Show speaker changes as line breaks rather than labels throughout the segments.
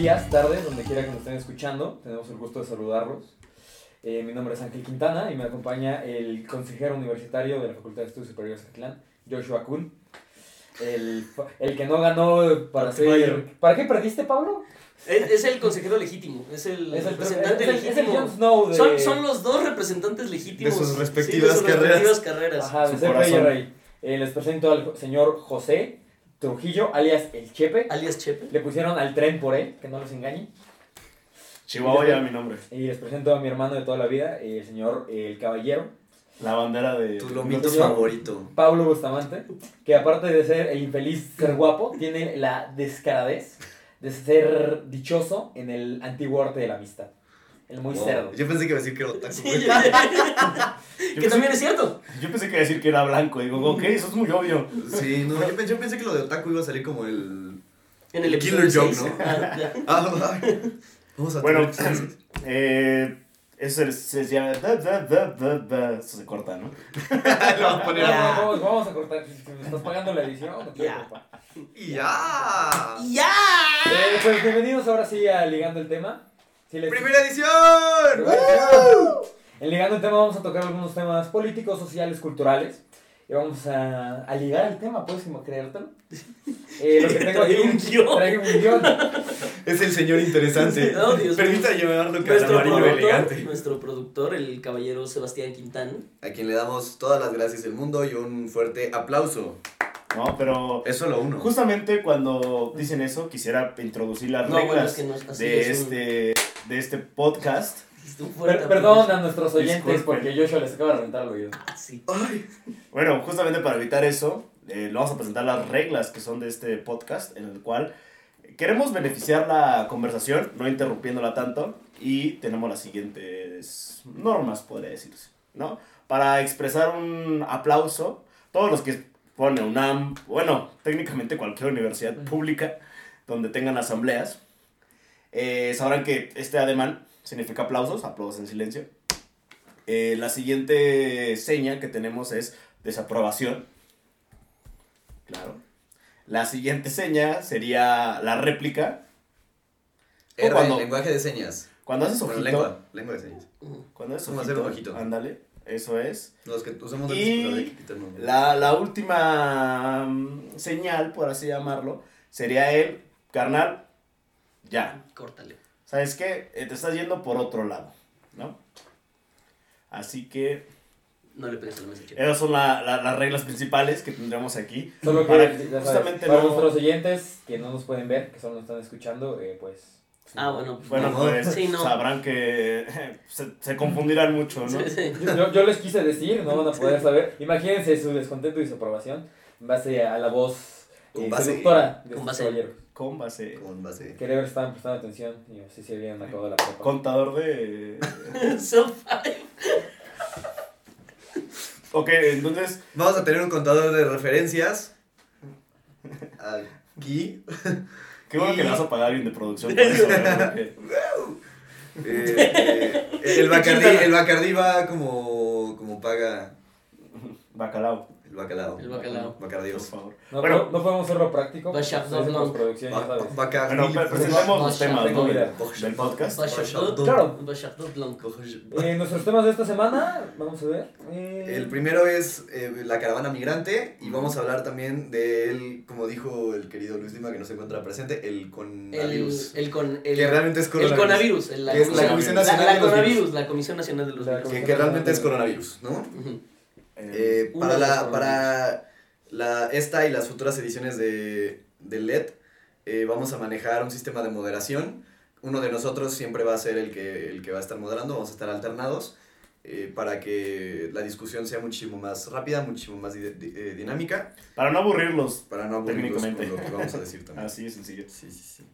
días, tardes, donde quiera que nos estén escuchando. Tenemos el gusto de saludarlos. Eh, mi nombre es Ángel Quintana y me acompaña el consejero universitario de la Facultad de Estudios Superiores de Atlán, Joshua Kuhn. El, el que no ganó para ser... ¿Para qué perdiste, Pablo?
Es, es el consejero legítimo, es el,
Es el,
representante
es el- es el
legítimo.
Jon Snow de...
son, son los dos representantes legítimos.
De sus
sí,
respectivas
sus
carreras.
respectivas carreras.
Ajá, de
Su
ser rey rey. Eh, les presento al señor José Trujillo, alias El Chepe.
Alias Chepe.
Le pusieron al tren por él, que no los engañe.
Chihuahua ya mi nombre.
Y les presento a mi hermano de toda la vida, el señor El Caballero,
La bandera de.
Tu lomito favorito.
Pablo Bustamante, que aparte de ser el infeliz ser guapo, tiene la descaradez de ser dichoso en el antiguo arte de la amistad. El muy
Wow.
cerdo.
Yo pensé que iba a decir que era otaku.
Sí, que también es cierto.
Yo pensé que iba a decir que era blanco. Digo, ok, eso es muy obvio.
Sí, no, yo pensé, yo pensé que lo de otaku iba a salir como el...
En el
Killer
episodio
joke. ¿no?
Ah.
Ah. Vamos a
Bueno,
tener-
eh. Eso es- se llama. da, da, da, da, da. Eso se corta, ¿no?
Lo vamos a poner.
Ya.
Vamos, vamos a cortar. Me estás pagando la edición, no quiero
Ya.
ya.
¡Ya!
Eh, pues bienvenidos ahora sí a Ligando el Tema. Sí, les-
¡Primera edición!
Primera edición. En Ligando el Tema vamos a tocar algunos temas políticos, sociales, culturales. Y vamos a, a ligar el tema, ¿puedes como creértelo? Eh, lo que tengo aquí,
un guion.
traigo un guion.
Es el señor interesante.
Oh, Dios mío.
Permita llamarlo
productor,
elegante.
nuestro productor, el caballero Sebastián Quintana.
A quien le damos todas las gracias del mundo y un fuerte aplauso.
No, pero.
Es solo uno.
Justamente cuando dicen eso, quisiera introducir las
No, bueno,
reglas
es que no es así.
de,
es un-
este, de este podcast.
Per- perdón a nuestros oyentes
Disculpen.
porque Joshua les acaba de reventar el oído.
Ah, sí.
Ay.
Bueno, justamente para evitar eso, eh, le vamos a presentar las reglas que son de este podcast, en el cual queremos beneficiar la conversación, no interrumpiéndola tanto, y tenemos las siguientes normas, podría decirse, ¿no? Para expresar un aplauso, todos los que ponen UNAM, bueno, técnicamente cualquier universidad pública donde tengan asambleas, eh, sabrán que este ademán significa aplausos, aplausos en silencio. Eh, la siguiente seña que tenemos es desaprobación. Claro. La siguiente seña sería la réplica. O
R,
cuando,
lenguaje de señas.
cuando haces
Bueno,
ojito.
lengua. Lengua de señas.
Cuando haces
Vamos a hacer
ojito.
un ojito.
Ándale, eso es.
Los que usamos
Y. La, la última mm, señal, por así llamarlo, sería el carnal. Ya.
Córtale.
¿Sabes qué? Eh, te estás yendo por otro lado, ¿no? Así que
No le pegues a la mesa, Chepe.
esas son la- la- las reglas principales que tendremos aquí.
Solo que,
Para-
ya sabes,
justamente
para
no-
nuestros oyentes que no nos pueden ver, que solo nos están escuchando, eh, pues...
Ah, bueno. pues,
Bueno,
No,
pues
sí, no.
sabrán que se, se confundirán mucho, ¿no?
Sí, sí.
Yo, yo- les quise decir, no van a poder saber. Imagínense su descontento y su aprobación en base a la voz
Con
eh, seductora de
con base-
caballeros.
Con base.
Con base.
Quería ver si estaban prestando atención y así se habían acabado la prepa.
Contador de. Ok, entonces.
Vamos a tener un contador de referencias. Aquí.
Qué bueno que le vas a pagar a alguien de producción por eso, Eh,
eh, el, Bacardí, el Bacardí va como, como paga.
Bacalao,
el bacalao.
El bacalao.
por
Bacardíos.
favor.
No,
Bueno.
no, no podemos hacerlo práctico. Hacemos
Dog, no.
postproducción, ya sabes.
Bacardí.
Bueno, pre- presentamos los temas ¿no? del, podcast.
Claro. Eh, nuestros temas de esta semana, vamos a ver. eh,
El primero es eh, la caravana migrante y vamos a hablar también del, como dijo el querido Luis Lima que no se encuentra presente, el
El,
coronavirus.
el con el,
que realmente es
el
coronavirus.
coronavirus, el-
es la
comisión,
Nacional
la
de los
coronavirus,
Virus.
la Comisión Nacional de los Virus.
Que, que realmente es coronavirus, ¿no?
Eh,
para
de
la, para la, esta y las futuras ediciones de, de LED eh, vamos a manejar un sistema de moderación. Uno de nosotros siempre va a ser el que, el que va a estar moderando, vamos a estar alternados eh, para que la discusión sea muchísimo más rápida, muchísimo más di- di- eh, dinámica,
para no aburrirlos,
para no aburrirlos con lo que vamos a decir también.
así de sencillo.
Sí, sí, sí.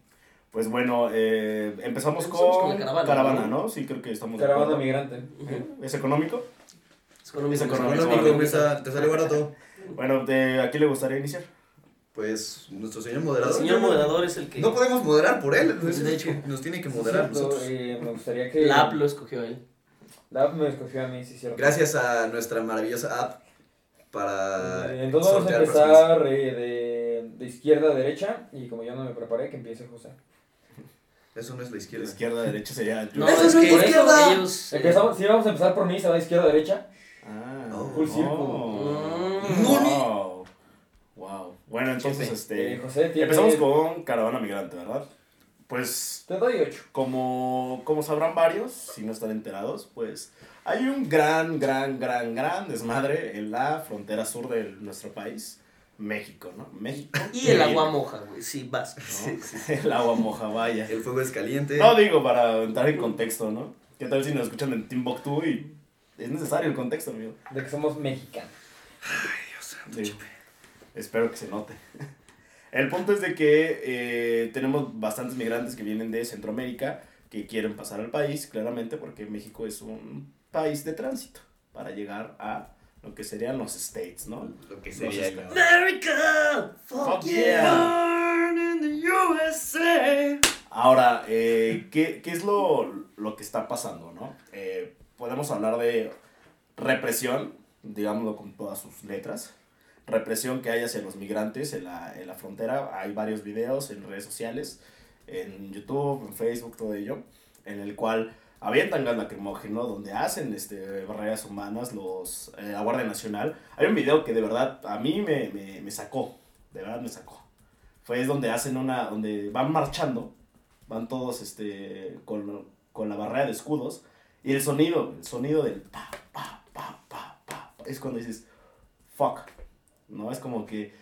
Pues bueno, eh, empezamos
Empezamos
con,
con la caravana,
¿no?
¿no?
Sí, creo que estamos de
Caravana
acuerdo.
migrante.
¿Es económico?
Económico.
Económico.
¿te sale barato?
Bueno, ¿de ¿a quién le gustaría iniciar?
Pues nuestro señor
El
moderador.
señor moderador es el que.
No podemos moderar por él, es
De
el
hecho.
que nos tiene que moderar
cierto,
nosotros.
eh, me gustaría que...
La app lo escogió él.
La app me escogió a mí, sí, cierto.
Gracias a nuestra maravillosa app para
Eh, Entonces vamos a empezar eh, de, de izquierda a derecha y como yo no me preparé, que empiece José.
Eso no es la izquierda.
Izquierda, derecha sería.
No,
Eso
es que eso
izquierda.
ellos. eh,
Empezamos, si vamos a empezar por mí, se va izquierda a derecha.
Ah,
Oh.
Full circle.
Mm.
Wow. Wow. Bueno, entonces,
Eh,
este.
José tiene...
Empezamos con caravana migrante, ¿verdad? Pues
Te doy ocho.
como, como sabrán varios, si no están enterados, pues hay un gran, gran, gran, gran desmadre en la frontera sur de nuestro país, México, ¿no? México.
Y el agua moja, güey. Sí, vas.
¿no?
Sí, sí.
El agua moja, vaya.
El fuego es caliente.
No digo para entrar en contexto, ¿no? ¿Qué tal si nos escuchan en Timbuktu y es necesario el contexto, amigo?
De que somos mexicanos.
Dios santo,
Sí.
Chepe.
Espero que se note. El punto es de que eh, tenemos bastantes migrantes que vienen de Centroamérica que quieren pasar al país, claramente, porque México es un país de tránsito para llegar a lo que serían los states, ¿no?
Lo que sería el...
America,
Fuck yeah.
Born in the USA.
Ahora, eh, ¿qué, qué es lo, lo que está pasando, no? Eh, podemos hablar de represión, digámoslo con todas sus letras, represión que hay hacia los migrantes en la, en la frontera. Hay varios videos en redes sociales, en YouTube, en Facebook, todo ello, en el cual avientan gas lacrimógeno, donde hacen este, barreras humanas los, eh, la Guardia Nacional. Hay un video que de verdad a mí me, me, me sacó, de verdad me sacó. Fue es donde hacen una, donde van marchando, van todos este, con, con la barrera de escudos, y el sonido, el sonido del pa, pa, pa, pa, pa, pa, es cuando dices, fuck, ¿no? Es como que,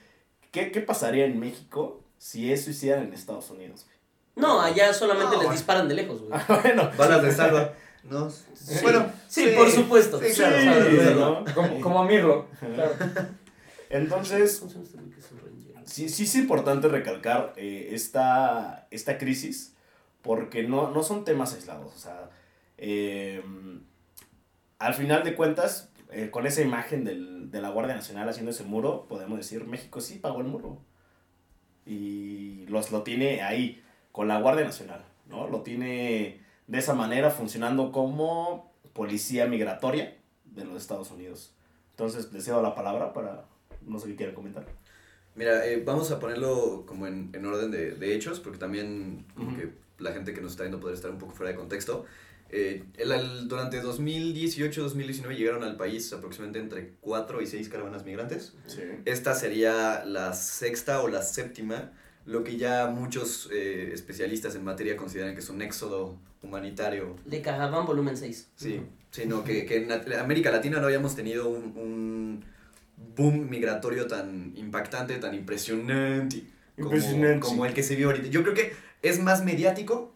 ¿qué, qué pasaría en México si eso hicieran en Estados Unidos?
No, allá solamente
No,
les disparan de lejos, güey.
bueno,
Balas de salva. No.
Sí.
Bueno,
sí, por supuesto.
Sí,
sí,
claro, claro, claro.
¿no?
Como, como a Mirlo. Claro.
Entonces, sí, sí es importante recalcar eh, esta, esta crisis porque no, no son temas aislados. O sea, eh, al final de cuentas, eh, con esa imagen del- de la Guardia Nacional haciendo ese muro, podemos decir, México sí pagó el muro. Y los, lo tiene ahí, con la Guardia Nacional, ¿no? Lo tiene de esa manera funcionando como policía migratoria de los Estados Unidos. Entonces, les cedo la palabra para, no sé qué quieren comentar.
Mira, eh, vamos a ponerlo como en, en orden de, de hechos, porque también que la gente que nos está viendo puede estar un poco fuera de contexto. Eh, el- el- durante 2018-2019 llegaron al país aproximadamente entre 4 y 6 caravanas migrantes.
Sí.
Esta sería la sexta o la séptima, lo que ya muchos eh, especialistas en materia consideran que es un éxodo humanitario.
Le Caravan volumen 6.
Sí, sino que, que en América Latina no habíamos tenido un, un boom migratorio tan impactante, tan impresionante, como,
Impresionante.
como el que se vio ahorita. Yo creo que es más mediático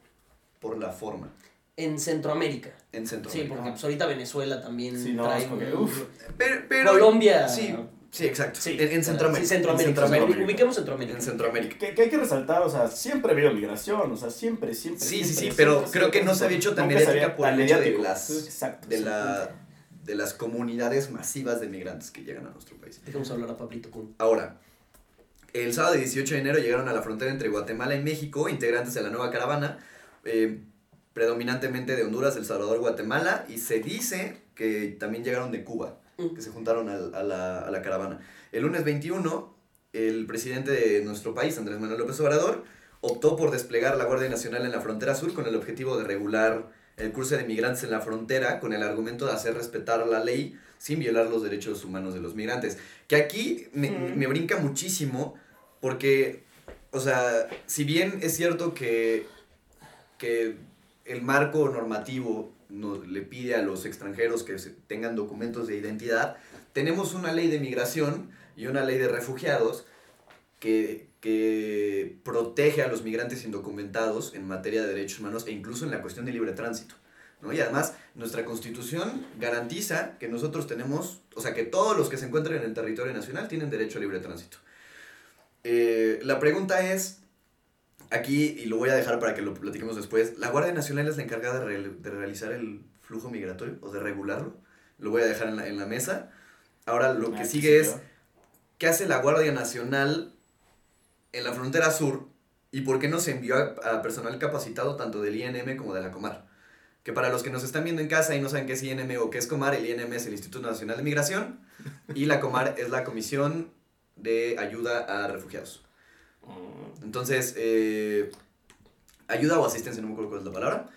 por la forma
En Centroamérica.
en
Sí,
Centroamérica.
porque pues, ahorita Venezuela también
Sí, no,
trae
es como que,
un-
uf.
Pero, pero-
Colombia.
Sí, sí, exacto.
Sí,
en, en Centroamérica.
Sí, Centroamérica.
En Centroamérica.
Ubiquemos Centroamérica.
En Centroamérica.
Que, que hay que resaltar, o sea, siempre ha habido migración, o sea, siempre, siempre.
Sí, sí,
siempre,
sí, pero
siempre,
creo que no se había hecho tan mediática por el hecho de las,
Exacto,
de, la, de las comunidades masivas de migrantes que llegan a nuestro país.
Dejemos hablar a Pablito Kun.
Ahora, el sábado 18 de enero llegaron a la frontera entre Guatemala y México, integrantes de la nueva caravana, eh, predominantemente de Honduras, El Salvador, Guatemala, y se dice que también llegaron de Cuba,
Mm.
que se juntaron a, la, a la caravana. El lunes 21, el presidente de nuestro país, Andrés Manuel López Obrador, optó por desplegar la Guardia Nacional en la frontera sur con el objetivo de regular el curso de migrantes en la frontera con el argumento de hacer respetar la ley sin violar los derechos humanos de los migrantes. Que aquí me,
Mm.
me brinca muchísimo porque, o sea, si bien es cierto que, que el marco normativo nos, le pide a los extranjeros que tengan documentos de identidad, tenemos una ley de migración y una ley de refugiados que, que protege a los migrantes indocumentados en materia de derechos humanos e incluso en la cuestión de libre tránsito. ¿no? Y además, nuestra constitución garantiza que nosotros tenemos, o sea, que todos los que se encuentran en el territorio nacional tienen derecho a libre tránsito. Eh, la pregunta es, aquí, y lo voy a dejar para que lo platiquemos después, ¿la Guardia Nacional es la encargada de, re- de realizar el flujo migratorio o de regularlo? Lo voy a dejar en la, en la mesa. Ahora lo que
Ah,
sigue es, ¿qué hace la Guardia Nacional en la frontera sur y por qué no se envió a, a personal capacitado tanto del INM como de la Comar? Que para los que nos están viendo en casa y no saben qué es INM o qué es Comar, el INM es el Instituto Nacional de Migración y la Comar es la Comisión de Ayuda a Refugiados. Entonces, eh, ayuda o asistencia, no me acuerdo cuál es la palabra.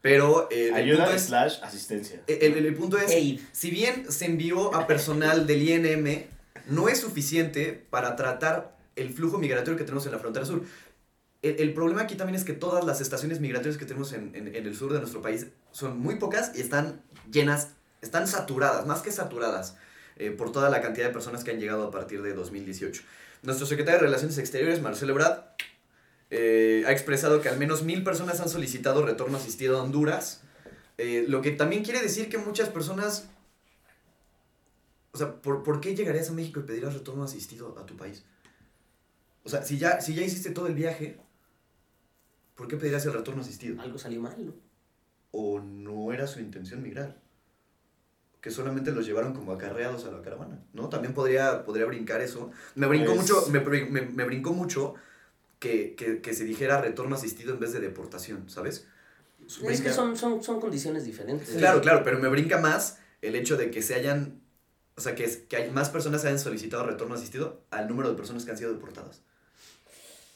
Pero eh, el
Ayuda
es,
slash asistencia.
el, el- el punto es
Aid.
si bien se envió a personal del INM, no es suficiente para tratar el flujo migratorio que tenemos en la frontera sur. El, el problema aquí también es que todas las estaciones migratorias que tenemos en, en- en el sur de nuestro país son muy pocas y están llenas, están saturadas, más que saturadas, eh, por toda la cantidad de personas que han llegado a partir de 2018. Nuestro secretario de Relaciones Exteriores, Marcelo Ebrard, eh, ha expresado que al menos mil personas han solicitado retorno asistido a Honduras, eh, lo que también quiere decir que muchas personas o sea, ¿por, por qué llegarías a México y pedirás retorno asistido a tu país? O sea, si ya, si ya hiciste todo el viaje, ¿por qué pedirás el retorno asistido?
Algo salió mal, ¿no?
¿O no era su intención migrar? Que solamente los llevaron como acarreados a la caravana, ¿no? También podría, podría brincar eso. Me brincó
Pues-
mucho, me, me, me brincó mucho que, que, que se dijera retorno asistido en vez de deportación, ¿sabes?
Es
Brinca-
que son, son, son condiciones diferentes.
Claro, claro, pero me brinca más el hecho de que se hayan, o sea, que, es- que hay más personas hayan solicitado retorno asistido al número de personas que han sido deportadas.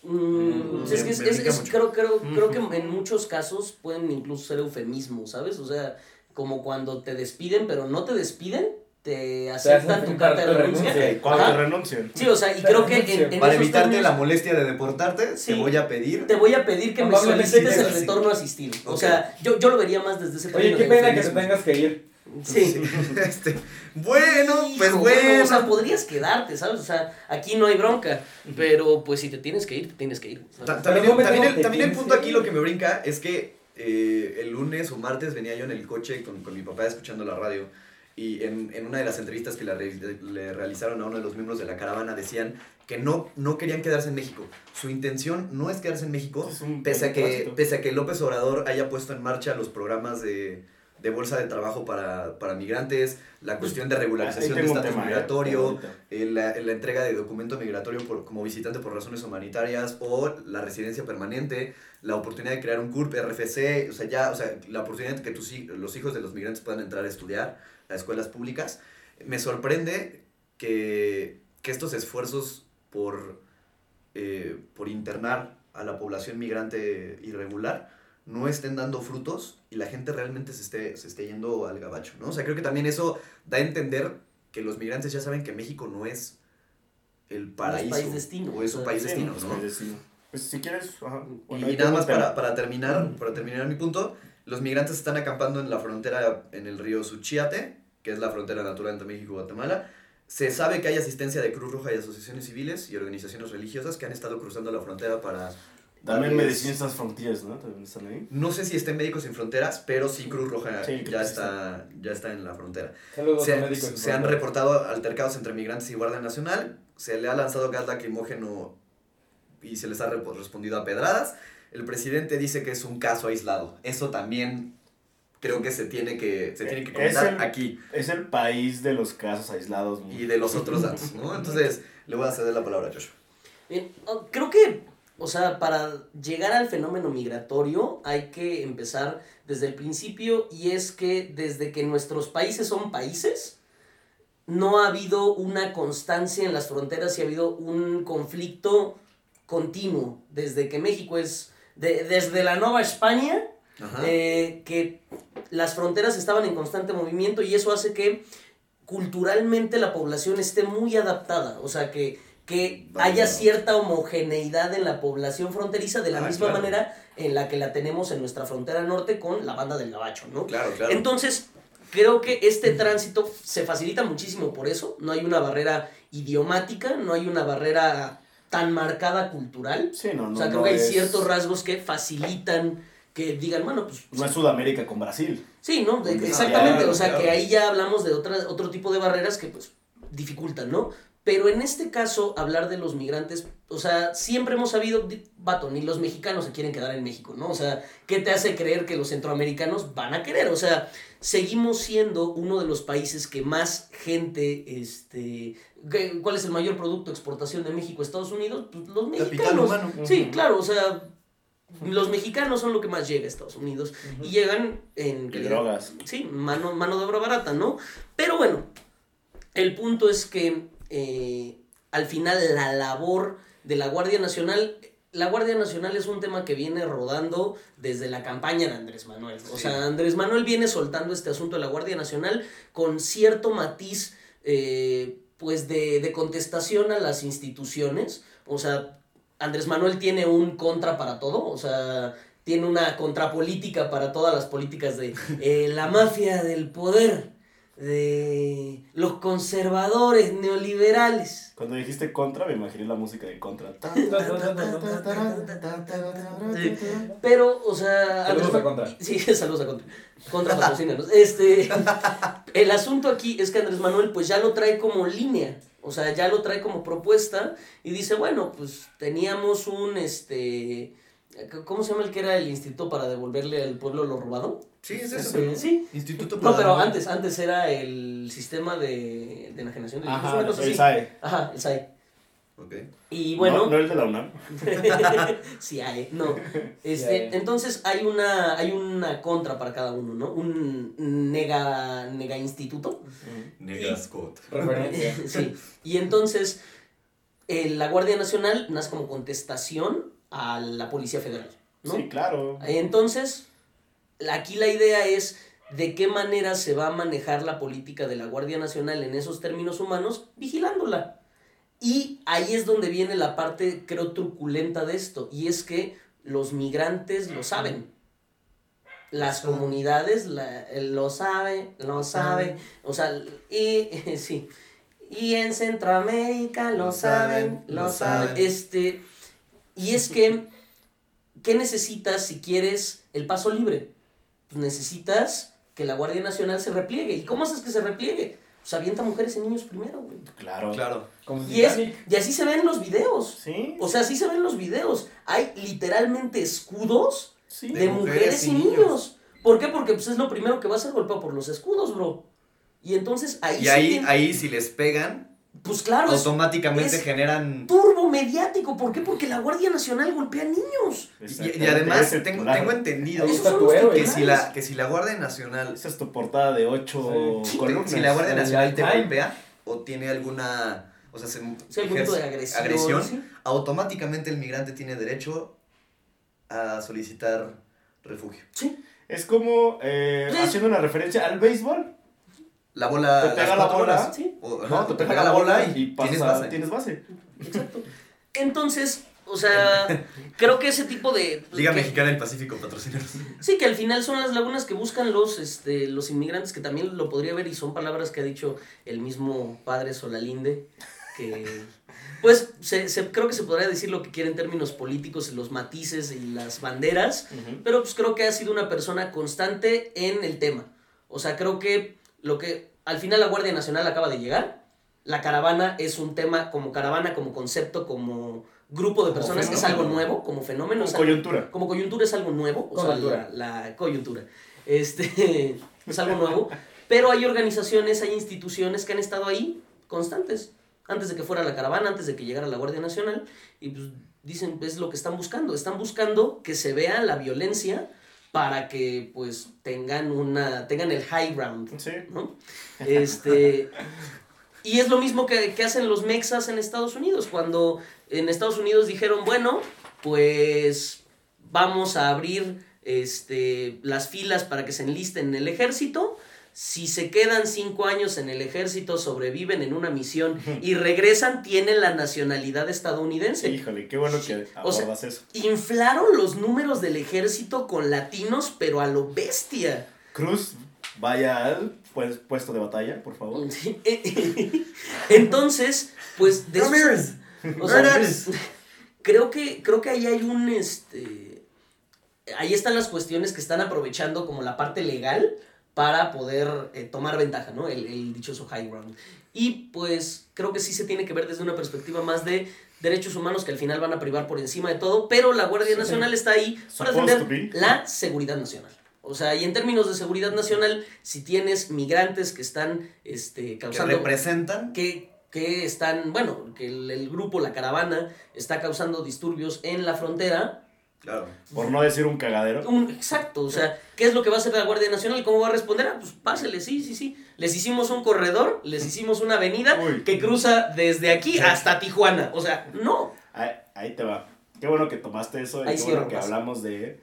Mm,
Me-
es que es- es- es- creo, creo, creo que en muchos casos pueden incluso ser eufemismos, ¿sabes? O sea, como cuando te despiden, pero no te despiden, te aceptan tu carta de renuncia.
renuncia.
Cuando
Ajá.
te renuncian.
Sí, o sea, y creo que en, en
Para
esos
evitarte
términos
la molestia de deportarte,
Sí.
te voy a pedir.
te voy a pedir que me solicites el retorno asistido. O
Ok.
sea, yo, yo lo vería más desde ese
Oye,
término
qué pena que te tengas que ir.
Sí.
Este, bueno, pues
Hijo,
bueno.
O sea, podrías quedarte, ¿sabes? O sea, aquí no hay bronca. Pero pues si te tienes que ir, te tienes que ir.
También, también el, también punto aquí lo que me brinca es que eh, el lunes o martes venía yo en el coche con, con mi papá escuchando la radio y en, en una de las entrevistas que la re- le realizaron a uno de los miembros de la caravana decían que no, no querían quedarse en México. Su intención no es quedarse en México, pese a, que, pese a que López Obrador haya puesto en marcha los programas de, de bolsa de trabajo para, para migrantes, la cuestión de regularización de estatus
tema, ¿eh?
migratorio, eh, la, la entrega de documento migratorio por, como visitante por razones humanitarias o la residencia permanente, la oportunidad de crear un CURP, RFC, o sea, ya, o sea, la oportunidad de que tus, los hijos de los migrantes puedan entrar a estudiar a escuelas públicas. Me sorprende que, que estos esfuerzos por, eh, por internar a la población migrante irregular no estén dando frutos y la gente realmente se esté, se esté yendo al gabacho, ¿no? O sea, creo que también eso da a entender que los migrantes ya saben que México no es el paraíso.
país destino,
O es un país destino, ¿no?
pues, sí. Pues si quieres, ajá.
Y,
Bueno,
nada
un
más para, para terminar, para terminar mi punto, los migrantes están acampando en la frontera, en el río Suchiate, que es la frontera natural entre México y Guatemala. Se sabe que hay asistencia de Cruz Roja y asociaciones civiles y organizaciones religiosas que han estado cruzando la frontera para...
También Medicinas Sans Frontiers, ¿no? También están ahí.
No sé si estén Médicos Sin Fronteras, pero sí Cruz Roja
Sí,
ya, está, ya está en la frontera.
Saludos
Se,
a médicos.
se han reportado altercados entre migrantes y Guardia Nacional. Se le ha lanzado gas lacrimógeno y se les ha respondido a pedradas. El presidente dice que es un caso aislado. Eso también creo que se tiene que, se tiene que
Es
comentar
el-
aquí
Es el país de los casos aislados.
y de los otros datos, ¿no? Entonces, le voy a ceder la palabra a Joshua.
Bien, oh, creo que, o sea, para llegar al fenómeno migratorio hay que empezar desde el principio y es que desde que nuestros países son países, no ha habido una constancia en las fronteras y ha habido un conflicto continuo. Desde que México es, de- desde la Nueva España eh, que las fronteras estaban en constante movimiento y eso hace que culturalmente la población esté muy adaptada, o sea que, que
Vale,
haya cierta homogeneidad en la población fronteriza de la
Ah,
misma
claro.
manera en la que la tenemos en nuestra frontera norte con la banda del Gabacho, ¿no?
claro, claro.
Entonces, creo que este tránsito se facilita muchísimo por eso. No hay una barrera idiomática, no hay una barrera tan marcada cultural.
Sí, no, no.
o sea, creo
no
que hay
es-
ciertos rasgos que facilitan que digan, bueno, pues...
No es Sudamérica con Brasil.
Sí, ¿no? De- exactamente.
claro,
o sea,
claro.
que ahí ya hablamos de otra, otro tipo de barreras que pues dificultan, ¿no? Pero en este caso, hablar de los migrantes, o sea, siempre hemos sabido, vato, ni los mexicanos se quieren quedar en México, ¿no? O sea, ¿qué te hace creer que los centroamericanos van a querer? O sea, seguimos siendo uno de los países que más gente, este, ¿qué- ¿cuál es el mayor producto de exportación de México a Estados Unidos? Pues los
Capital
mexicanos.
humano.
Sí, claro, o sea, los mexicanos son lo que más llega a Estados Unidos y llegan en...
Y drogas.
Sí, mano, mano de obra barata, ¿no? Pero bueno, el punto es que eh, al final la labor de la Guardia Nacional la Guardia Nacional es un tema que viene rodando desde la campaña de Andrés Manuel. O
Sí.
sea, Andrés Manuel viene soltando este asunto de la Guardia Nacional con cierto matiz, eh, pues, de, de contestación a las instituciones. O sea, Andrés Manuel tiene un contra para todo, o sea, tiene una contrapolítica para todas las políticas de eh, la mafia del poder, de los conservadores neoliberales.
Cuando dijiste contra, me imaginé la música de contra.
Sí. Pero, o sea.
Saludos
Andrés-
a Contra.
Sí, saludos a Contra. Contra patrocínanos. Este. El asunto aquí es que Andrés Manuel, pues ya lo trae como línea. O sea, ya lo trae como propuesta. Y dice, bueno, pues teníamos un este. ¿Cómo se llama el que era el instituto para devolverle al pueblo lo robado?
Sí, es eso.
Este, sí.
Instituto
No,
para-
pero antes, antes era el sistema de, de enajenación de
Ajá,
una cosa
el
así.
SAE.
Ajá, el SAE.
Ok.
Y bueno,
No, no el de la UNAM.
sí hay, no.
Sí
Este,
hay.
entonces hay una, hay una contra para cada uno, ¿no? Un nega, nega instituto.
Negascot.
Referencia.
sí. Y entonces eh, la Guardia Nacional nace como contestación a la Policía Federal, ¿no?
Sí, claro.
Entonces, aquí la idea es de qué manera se va a manejar la política de la Guardia Nacional en esos términos humanos, vigilándola. Y ahí es donde viene la parte, creo, truculenta de esto, y es que los migrantes lo saben. Las comunidades la- eh, lo saben, lo saben, o sea, y sí. Y en Centroamérica lo,
Lo
saben,
saben,
lo
lo
saben.
saben.
Este, y es que, ¿qué necesitas si quieres el paso libre? Pues necesitas que la Guardia Nacional se repliegue. ¿Y cómo haces que se repliegue? Pues avienta mujeres y niños primero, güey.
Claro.
Claro.
Y, es, y así se ven los videos.
Sí.
O sea, así se ven los videos. Hay literalmente escudos
sí.
de,
De
mujeres,
mujeres
y
y
niños.
niños.
¿Por qué? Porque pues, es lo primero que va a ser golpeado por los escudos, bro. Y entonces ahí
Y ahí, ahí si les pegan,
pues claro,
automáticamente
es-
generan...
turbo mediático. ¿Por qué? Porque la Guardia Nacional golpea niños.
Y, y además tengo, tengo entendido
héroe.
que si, la, que si la Guardia Nacional
Esa es tu portada de ocho
Sí.
columnas.
si la Guardia Nacional te golpea o tiene alguna o sea se
Sí, algún tipo de agresión.
agresión,
¿sí?
automáticamente el migrante tiene derecho a solicitar refugio
Sí.
Es como eh,
Sí.
haciendo una referencia al béisbol.
La bola
Te pega la bola.
bolas.
Sí,
O-
No, te pega la bola y,
tienes base.
tienes base.
exacto. Entonces, o sea, creo que ese tipo de...
Liga
que-
Mexicana del Pacífico patrocínanos
Sí, que al final son las lagunas que buscan los, este, los inmigrantes, que también lo podría ver y son palabras que ha dicho el mismo padre Solalinde, que pues se, se- creo que se podría decir lo que quiere en términos políticos, los matices y las banderas, pero pues creo que ha sido una persona constante en el tema. O sea, creo que lo que al final la Guardia Nacional acaba de llegar, la caravana es un tema como caravana, como concepto, como grupo de
Como
personas, es algo nuevo, como fenómeno.
Como
algo-
coyuntura.
como coyuntura es algo nuevo, o sea,
Coyuntura.
la, la coyuntura. Este, es algo nuevo, pero hay organizaciones, hay instituciones que han estado ahí constantes, antes de que fuera la caravana, antes de que llegara la Guardia Nacional, y pues dicen, es lo que están buscando, están buscando que se vea la violencia para que pues tengan una, tengan el high ground,
Sí.
¿no? Este, y es lo mismo que, que hacen los mexas en Estados Unidos, cuando en Estados Unidos dijeron, bueno, pues vamos a abrir este, las filas para que se enlisten en el ejército. Si se quedan cinco años en el ejército, sobreviven en una misión y regresan, tienen la nacionalidad estadounidense.
Híjole, qué bueno que
O sea,
abordas eso.
Inflaron los números del ejército con latinos, pero a lo bestia.
Cruz, vaya al pues, puesto de batalla, por favor.
Sí. Entonces, pues de eso-
Ramírez
o sea,
Hernández.
creo que creo que ahí hay un este ahí están las cuestiones que están aprovechando como la parte legal para poder eh, tomar ventaja, ¿no? El, el dichoso high ground. Y pues creo que sí se tiene que ver desde una perspectiva más de derechos humanos que al final van a privar por encima de todo, pero la Guardia. Nacional está ahí para defender la seguridad nacional. O sea, y en términos de seguridad nacional, si tienes migrantes que están este,
que
causando
representan
que, que están, bueno, que el, el grupo, la caravana, está causando disturbios en la frontera.
Claro
Por no decir un cagadero.
Un- exacto, o sea, ¿qué es lo que va a hacer la Guardia Nacional y cómo va a responder? Ah, pues pásele, sí, sí, sí. Les hicimos un corredor, les hicimos una avenida
Uy.
que cruza desde aquí
Sí.
hasta Tijuana. O sea, no.
Ahí, ahí te va. qué bueno que tomaste eso y
Ahí
qué bueno que hablamos de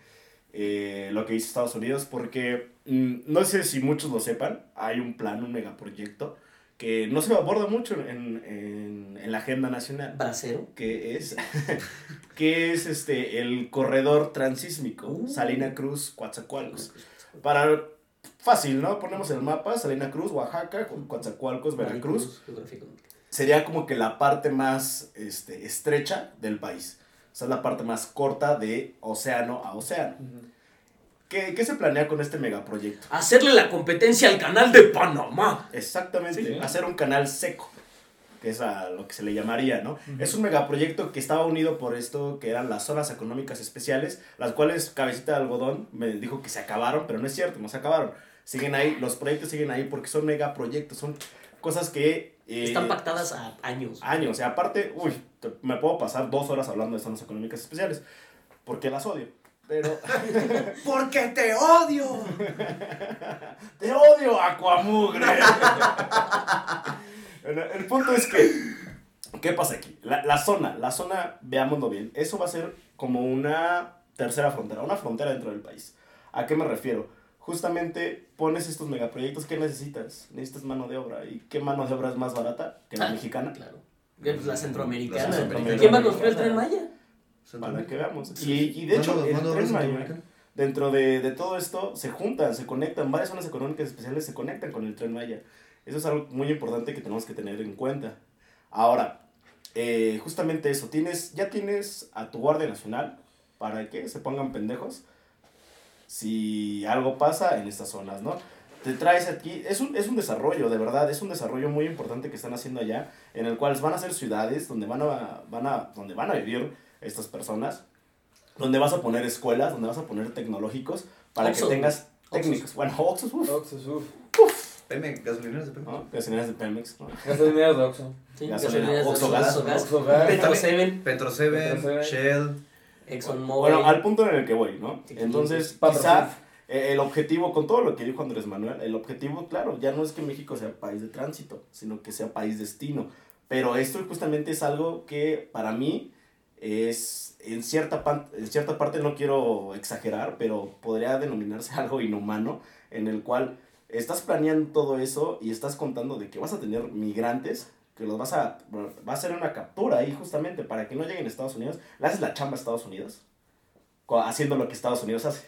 eh, lo que hizo Estados Unidos, porque mm, no sé si muchos lo sepan, hay un plan, un megaproyecto que no se aborda mucho en, en, en la agenda nacional,
Bracero.
que es, que es este, el corredor transísmico,
Uh.
Salina Cruz, Coatzacoalcos. Para, fácil, ¿no? Ponemos el mapa, Salina Cruz, Oaxaca, Coatzacoalcos, Veracruz. Sería como que la parte más este, estrecha del país. O sea, es la parte más corta de océano a océano.
Ujú.
¿Qué, qué se planea con este megaproyecto?
Hacerle la competencia al canal de Panamá.
Exactamente,
Sí.
hacer un canal seco, que es a lo que se le llamaría, ¿no?
Ujú.
Es un megaproyecto que estaba unido por esto, que eran las zonas económicas especiales, las cuales Cabecita de Algodón me dijo que se acabaron, pero no es cierto, no se acabaron. Siguen ahí, los proyectos siguen ahí porque son megaproyectos, son cosas que... eh,
Están pactadas a años.
años. O sea, aparte, uy, me puedo pasar dos horas hablando de zonas económicas especiales, porque las odio. Pero
¡Porque te odio!
te odio, Aquamugre. el, el punto es que, ¿qué pasa aquí? La, la zona, la zona, veámoslo bien, eso va a ser como una tercera frontera, una frontera dentro del país. ¿A qué me refiero? Justamente pones estos megaproyectos, ¿qué necesitas? Necesitas mano de obra. ¿Y qué mano de obra es más barata que la
Ah,
mexicana?
Claro. Que, pues, La centroamericana.
La centroamericana.
¿Quién va a construir el tren Maya?
Para que veamos. Y, y de hecho, el Tren Maya, dentro de, de todo esto, se juntan, se conectan, varias zonas económicas especiales se conectan con el Tren Maya. Eso es algo muy importante que tenemos que tener en cuenta. Ahora, eh, justamente eso, tienes, ya tienes a tu Guardia Nacional para que se pongan pendejos si algo pasa en estas zonas, ¿no? Te traes aquí, es un, es un desarrollo, de verdad, es un desarrollo muy importante que están haciendo allá, en el cual van a ser ciudades donde van a, van a, donde van a vivir estas personas, donde vas a poner escuelas, donde vas a poner tecnológicos, para que tengas técnicos. Bueno, Oxxos, uf,
Oxxo, uf.
Pemex, gasolineras de Pemex.
¿no? Gasolineras de Pemex, ¿no?
Gasolineras de Oxxo.
Sí, gasolineras de
Oxxo Gas.
Petro Seven,
Petro Seven,
Petro Seven.
Shell.
ExxonMobil.
Bueno, al punto en el que voy, ¿no? Entonces, quizá eh, el objetivo, con todo lo que dijo Andrés Manuel, el objetivo, claro, ya no es que México sea país de tránsito, sino que sea país destino. Pero esto justamente es algo que para mí es, en cierta, en cierta parte, no quiero exagerar, pero podría denominarse algo inhumano, en el cual estás planeando todo eso y estás contando de que vas a tener migrantes, que los vas a, va a ser una captura ahí justamente para que no lleguen a Estados Unidos, le haces la chamba a Estados Unidos haciendo lo que Estados Unidos hace.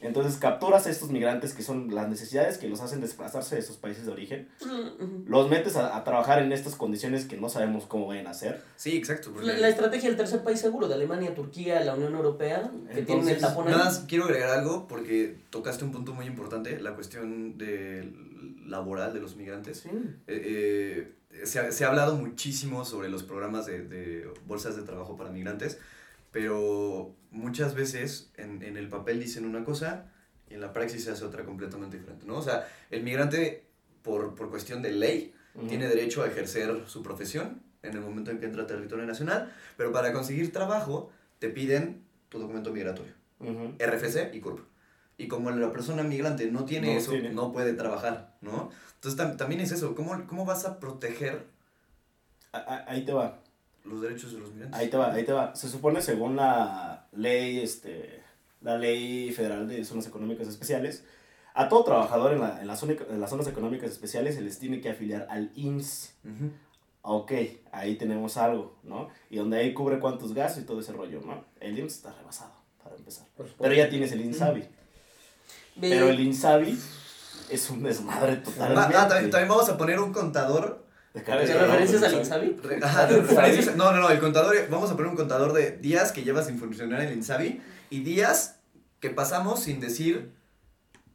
Entonces capturas a estos migrantes que son las necesidades que los hacen desplazarse de sus países de origen,
Ujú.
los metes a, a trabajar en estas condiciones que no sabemos cómo vayan a ser.
Sí, exacto. porque-
La, la estrategia del tercer país seguro de Alemania, Turquía, la Unión Europea, que tienen el
Entonces,
tapón.
Nada más quiero agregar algo porque tocaste un punto muy importante, la cuestión de laboral de los migrantes.
Sí.
Eh, eh, se, ha, se ha hablado muchísimo sobre los programas de, de bolsas de trabajo para migrantes, pero muchas veces en, en el papel dicen una cosa y en la praxis se hace otra completamente diferente, ¿no? O sea, el migrante, por, por cuestión de ley, tiene derecho a ejercer su profesión en el momento en que entra a territorio nacional, pero para conseguir trabajo te piden tu documento migratorio,
Ujú.
RFC y CURP. Y como la persona migrante no tiene
No
eso,
tiene.
no puede trabajar, ¿no? Entonces tam- también es eso, ¿cómo, ¿cómo vas a proteger
Ahí te va.
Los derechos de los migrantes?
Ahí te va, ahí te va. Se supone según la ley, este, la ley federal de zonas económicas especiales, a todo trabajador en, la, en, la zona- en las zonas económicas especiales se les tiene que afiliar al IMSS.
Ujú.
Ok, ahí tenemos algo, ¿no? Y donde ahí cubre cuántos gastos y todo ese rollo, ¿no? El IMSS está rebasado, para empezar. Pero ya tienes el INSABI. Pero el INSABI es un desmadre total.
ah, también, también vamos a poner un contador.
¿De
¿Te referencias al Insabi?
referencias- no, no, no, el contador, vamos a poner un contador de días que lleva sin funcionar el Insabi y días que pasamos sin decir,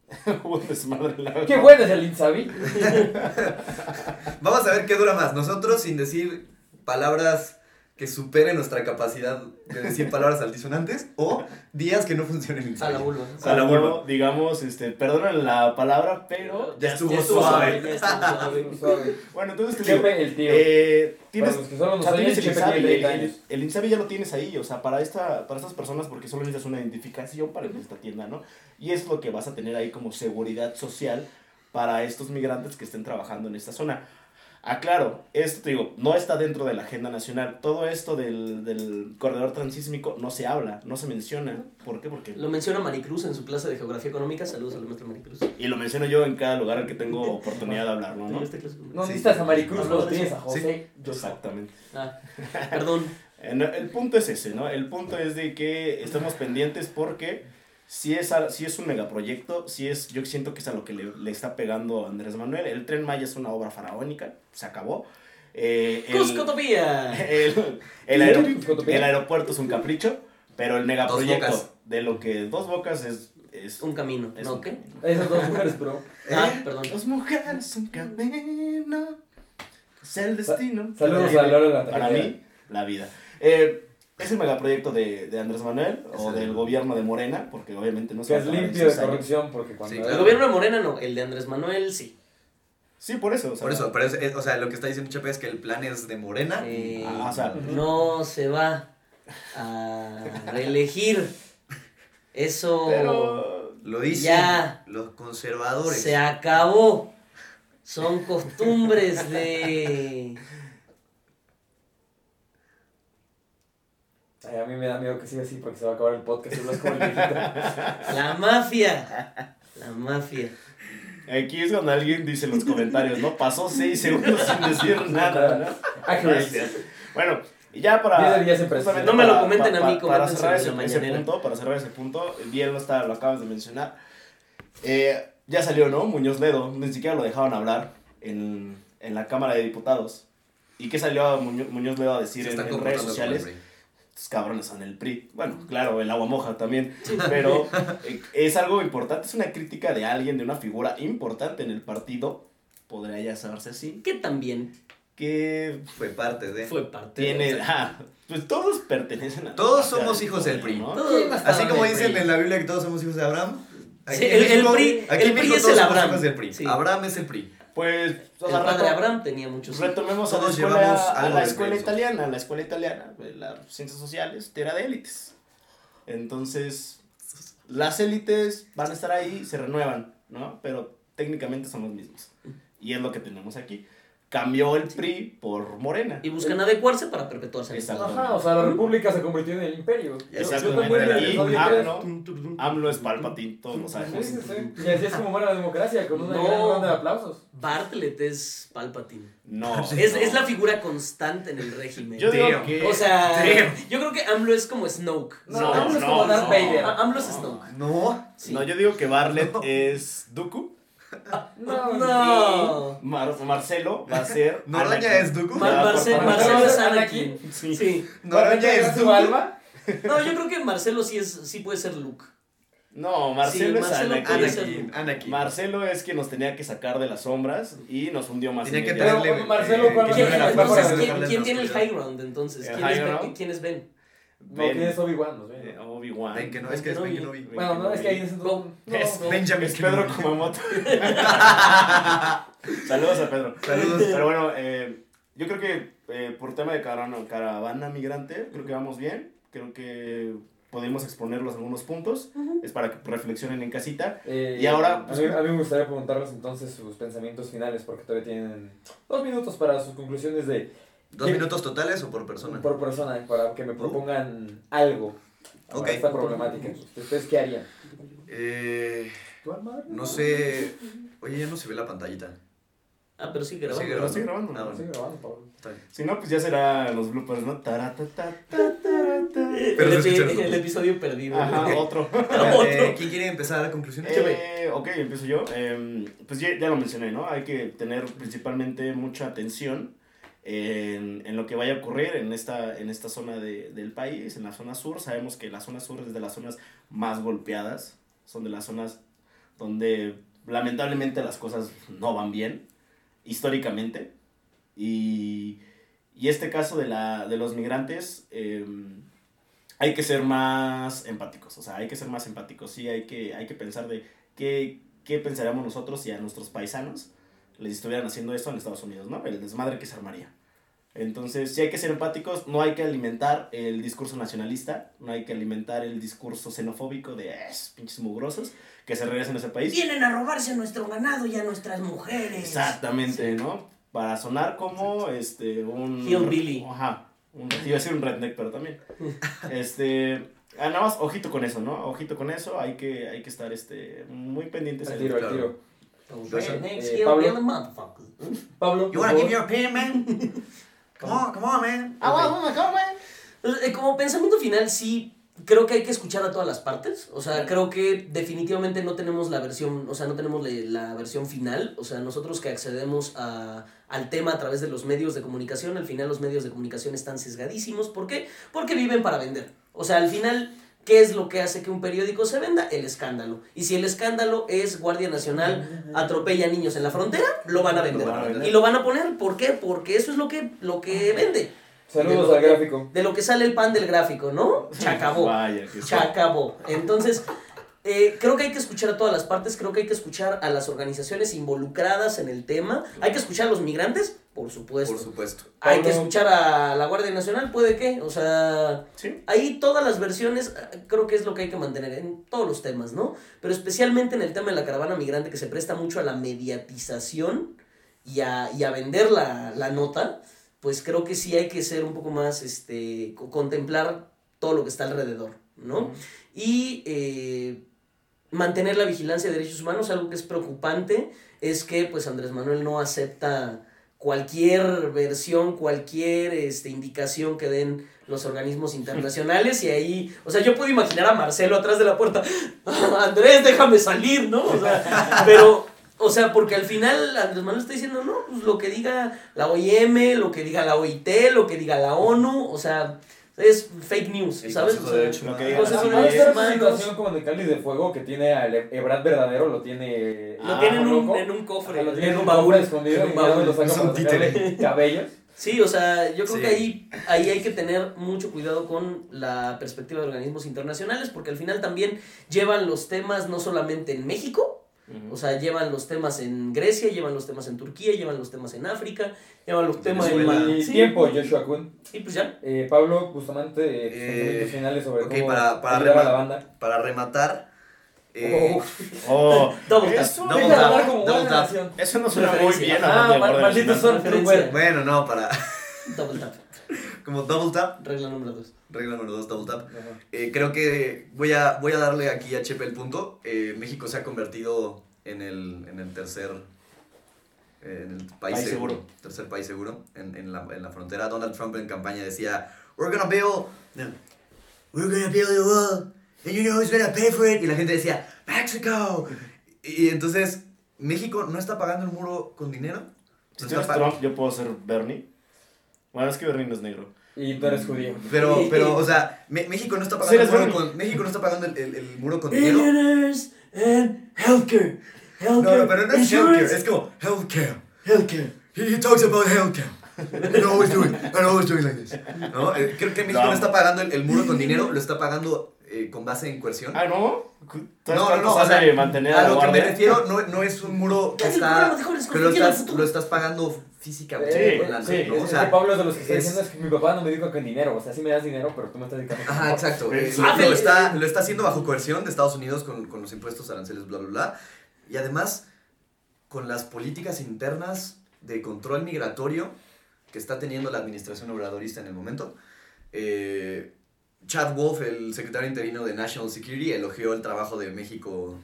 Qué bueno es el Insabi.
vamos a ver qué dura más, nosotros sin decir palabras que superen nuestra capacidad de decir palabras altisonantes o días que no funcione el
A la vulva.
A la vulva, digamos, este, perdonen la palabra, pero
Ya estuvo
Ya estuvo
suave.
ya estuvo suave.
Bueno, entonces te digo,
el tío.
eh, tienes,
Para los que solo
o
nos
sea,
oyen,
tienes el INSABI,
tiene
el,
30
el,
años.
el INSABI ya lo tienes ahí, o sea, para, esta, para estas personas, porque solo necesitas una identificación para esta tienda, ¿no? Y es lo que vas a tener ahí como seguridad social para estos migrantes que estén trabajando en esta zona. Aclaro, esto te digo, no está dentro de la agenda nacional. Todo esto del, del corredor transísmico no se habla, no se menciona. ¿Por qué? Porque...
Lo menciona Maricruz en su clase de geografía económica. Saludos a la maestra Maricruz.
Y lo menciono yo en cada lugar al que tengo oportunidad de hablarlo, ¿no?
No
Sí.
necesitas a Maricruz,
No, no,
no
no,
tienes
sí.
a José. Yo
Exactamente.
Ah, perdón.
En- El punto es ese, ¿no? El punto es de que estemos pendientes porque si es, a- si es un megaproyecto, si es, yo siento que es a lo que le, le está pegando Andrés Manuel. El Tren Maya es una obra faraónica, se acabó. Eh, el,
Cuscotopía.
el, el aero-
Cuscotopía.
el aeropuerto es un capricho, pero el megaproyecto de lo que dos bocas es... es
Un camino.
es
¿No
un
qué?
camino.
Esas dos mujeres, bro.
Ah, perdón.
Dos mujeres, un camino, es el destino.
Saludos a Laura la
Para mí, la vida. Eh, es el megaproyecto de, de Andrés Manuel o
Es el-
del gobierno de Morena, porque obviamente no
Que
se
es
va a acabar en
limpio de corrupción porque cuando...
Sí,
El gobierno de Morena no, el de Andrés Manuel sí.
Sí, por eso. o sea,
Por eso, pero es- es- o sea, lo que está diciendo Chepe es que el plan es de Morena.
Eh,
Ah, o sea,
no se va a reelegir. Eso
Pero.
Lo dicen
Ya.
los conservadores.
se acabó. Son costumbres de...
Ay, a mí me da miedo que siga así porque se va a acabar el podcast y como el.
La mafia. La mafia.
Aquí es cuando alguien dice en los comentarios, ¿no? Pasó seis segundos sin decir nada, ¿no? Gracias. Bueno, y ya para.
Siempre.
justamente
No me lo
para-
comenten a mí,
pa- Para
coméntenselo
cerrar ese, punto, para cerrar ese punto, bien lo, está, lo acabas de mencionar. Eh, ya salió, ¿no? Muñoz Ledo, ni siquiera lo dejaban hablar en, en la Cámara de Diputados. ¿Y qué salió Muñoz, Muñoz Ledo a decir en, en redes sociales? Estos cabrones son el PRI. Bueno, claro, el agua moja también. Pero eh, es algo importante, es una crítica de alguien, de una figura importante en el partido. Podría ya saberse así.
Que también
Que
Fue parte de.
fue parte
tiene.
de...
ah, pues todos pertenecen a.
Todos somos hijos del PRI.
¿no?
Todos
¿Quién
Así como dicen
PRI.
en la Biblia que todos somos hijos de Abraham.
Sí, el- PRI-
aquí
el PRI es el Abraham.
del PRI.
Sí.
Abraham es el PRI.
Pues. o
El
sea,
padre Abraham tenía muchos hijos.
Retomemos a la escuela, a la escuela italiana, la escuela italiana, las ciencias sociales, era de élites. Entonces, las élites van a estar ahí, se renuevan, ¿no? Pero técnicamente son los mismos. Y es lo que tenemos aquí. Cambió el PRI por Morena.
Y buscan adecuarse para perpetuarse.
Ajá, o sea, la república se convirtió en el imperio.
Exactamente. Y. AMLO, AMLO es Palpatine, todos lo
Sí,
sabemos.
sí, sí. Y así es como muere la democracia, con una
No.
gran ronda de aplausos.
Bartlett es Palpatine.
No.
Es,
no.
es la figura constante en el régimen.
Yo digo
Damn.
que.
o sea,
Damn.
yo creo que AMLO es como Snoke.
No,
No,
AMLO es
no,
como Darth
no.
Vader.
AMLO es Snoke.
No.
Sí.
No, yo digo que Barlet es Dooku.
No,
No.
Mar- Marcelo va a ser.
Noroña es Dooku.
Mar-
favor.
Marcelo es
Anakin.
Sí.
Sí.
Noroña es
su
Dooku.
alma?
No, yo creo que Marcelo sí, es, sí puede ser Luke.
No, Marcelo
Sí,
es
Marcelo
Anakin.
Anakin. Anakin.
Marcelo es quien nos tenía que sacar de las sombras y nos hundió más.
Tenía
en
que traerle.
Marcelo, ¿cuál
que
es
¿Quién,
la
entonces, ¿quién, quién tiene el high ground entonces?
El
¿Quién, es? Ben- ¿Quién es Ben?
No,
Ben-
¿quién es Obi-Wan? Sé.
eh, Obi-Wan.
Que no, es que es Ben Kenobi.
Bueno, no, es que ahí es no, no,
Es
no.
Benjamin
Es Pedro
Kenobi.
Kumamoto. Saludos a Pedro.
Saludos.
Pero bueno, eh, yo creo que eh, por tema de caravana, caravana migrante, creo que vamos bien. Creo que podemos exponerlos algunos puntos. Es para que reflexionen en casita.
Eh,
Y ahora, pues,
a, mí, a mí me gustaría preguntarles entonces sus pensamientos finales, porque todavía tienen dos minutos para sus conclusiones de
¿Dos minutos totales o por persona?
por persona, para que me propongan algo a
Ok.
esta problemática. ¿Ustedes qué harían?
Eh, no sé. Oye, ya no se ve la pantallita.
Ah, pero sí grabamos.
Sí,
Pero estoy grabando.
Ah,
¿no?
bueno.
Sí, grabando, Pablo.
Si no, pues ya será los bloopers, ¿no? Taratata, tatarata.
Pero
el, epi-
escucha.
el episodio perdido.
Ajá, otro.
Eh, ¿Quién quiere empezar a la conclusión?
Eh, ok, empiezo yo. Eh, pues ya, ya lo mencioné, ¿no? Hay que tener principalmente mucha atención en, en lo que vaya a ocurrir en esta, en esta zona de- del país, en la zona sur. Sabemos que la zona sur es de las zonas más golpeadas, son de las zonas donde lamentablemente las cosas no van bien, históricamente. Y, y este caso de, la, de los migrantes, eh, hay que ser más empáticos, o sea, hay que ser más empáticos, sí, hay que, hay que pensar de qué, qué pensaríamos nosotros si a nuestros paisanos les estuvieran haciendo esto en Estados Unidos, ¿no? El desmadre que se armaría. Entonces, sí hay que ser empáticos, no hay que alimentar el discurso nacionalista, no hay que alimentar el discurso xenofóbico de es, pinches mugrosos que se regresen a ese país.
Vienen a robarse a nuestro ganado y a nuestras mujeres.
Exactamente, ¿no? para sonar como este un
Hillbilly.
Ajá. Un, iba a decir un redneck, pero también. Este, ah, nada más ojito con eso, ¿no? Ojito con eso, hay que hay que estar este muy pendientes
Al
al
tiro, al
claro.
Next
Eh,
year,
Pablo.
really, motherfucker.
Pablo.
You wanna give your opinion, man? Come on, come on, man.
Eh, Como pensamiento final, sí, creo que hay que escuchar a todas las partes. O sea, creo que definitivamente no tenemos la versión, o sea, no tenemos le- la, versión final. O sea, nosotros que accedemos a- al tema a través de los medios de comunicación, al final los medios de comunicación están sesgadísimos. ¿Por qué? Porque viven para vender. O sea, al final, ¿qué es lo que hace que un periódico se venda? El escándalo. Y si el escándalo es Guardia Nacional atropella niños en la frontera, lo van a vender.
Lo van a vender.
Y lo van a poner, ¿por qué? Porque eso es lo que, lo que vende.
Saludos al gráfico.
De lo que sale el pan del gráfico, ¿no? Se acabó.
Vaya, que
Se acabó. Entonces, eh, creo que hay que escuchar a todas las partes, creo que hay que escuchar a las organizaciones involucradas en el tema. Hay que escuchar a los migrantes, por supuesto.
Por supuesto.
Hay que escuchar a la Guardia Nacional, puede que, o sea,
Sí.
ahí todas las versiones eh, creo que es lo que hay que mantener en todos los temas, ¿no? Pero especialmente en el tema de la caravana migrante que se presta mucho a la mediatización y a, y a vender la, la nota, pues creo que sí hay que ser un poco más, este, co- contemplar todo lo que está alrededor, ¿no? Y eh, mantener la vigilancia de derechos humanos, algo que es preocupante, es que pues Andrés Manuel no acepta cualquier versión, cualquier este, indicación que den los organismos internacionales y ahí, o sea, yo puedo imaginar a Marcelo atrás de la puerta, Andrés, déjame salir, ¿no? O sea, pero, o sea, porque al final Andrés Manuel está diciendo, no, pues lo que diga la OIM, lo que diga la OIT, lo que diga la ONU, o sea, es fake news, ¿sabes? O sea,
de
lo que
una situación como de Cáliz de Fuego que tiene al Ebrad verdadero, lo tiene.
Lo
Ah,
tienen en un, en un cofre,
Ajá, lo tiene
en un baúl.
escondido
en un baúl.
lo saca
un
sacarle cabellos.
Sí, o sea, yo creo
Sí.
que ahí, ahí hay que tener mucho cuidado con la perspectiva de organismos internacionales, porque al final también llevan los temas no solamente en México, o sea, llevan los temas en Grecia, llevan los temas en Turquía, llevan los temas en África, llevan los temas en...
Venezuela.
Y
Sí.
tiempo, Joshua Kun.
Y pues ya.
Eh, Pablo, justamente, eh,
Eh,
finales sobre
ok,
cómo
para- para
ayudar a
rema-
la banda.
Para rematar, eh,
Oh,
Double tap,
eso,
double tap.
double tap.
eso no suena muy bien.
Ah, mal-
Nacional.
son
bueno, no, para
Double tap.
como double tap,
Regla número dos.
regla número dos, double tap. Eh, creo que voy a, voy a darle aquí a Chepe el punto. Eh, México se ha convertido en el, en el tercer eh, en el país,
País
seguro,
seguro.
tercer país seguro en, en, la, en la frontera. Donald Trump en campaña decía, we're gonna build, no, we're gonna build the wall, and you know who's gonna pay for it. Y la gente decía, Mexico. Y, y entonces, México no está pagando el muro con dinero.
Si
No
tú eres Trump, yo puedo ser Bernie. Bueno, es que Bernie no es negro.
Y tú eres judío.
Pero, pero, o sea, Me- México no está
Sí,
pagando, el
eres
muro con, México no está pagando el, el- el muro con dinero.
Billionaires and healthcare.
No,
Healthcare.
no, pero no es
insurance.
healthcare, es como healthcare, healthcare. He, he talks about healthcare. And always doing, and always doing like this. ¿No? Eh, Creo que México
No.
no está pagando el, el muro con dinero, lo está pagando eh, con base en coerción.
Ah, ¿no?
No, no, no, o sea,
mantener
A
la
lo que me refiero no, no es un muro que
el
está, que lo
el
estás, lo estás pagando físicamente
Sí,
con lana,
sí,
¿no? O sea,
Pablo de los que está
es-
diciendo es que mi papá no me dijo que en dinero. O sea, sí me das dinero, pero tú me estás dedicando.
Ajá, exacto. Eh, lo, lo está, lo está haciendo bajo coerción de Estados Unidos con, con los impuestos, aranceles, bla, bla, bla. Y además, con las políticas internas de control migratorio que está teniendo la administración obradorista en el momento. Eh, Chad Wolf, el secretario interino de National Security, elogió el trabajo de México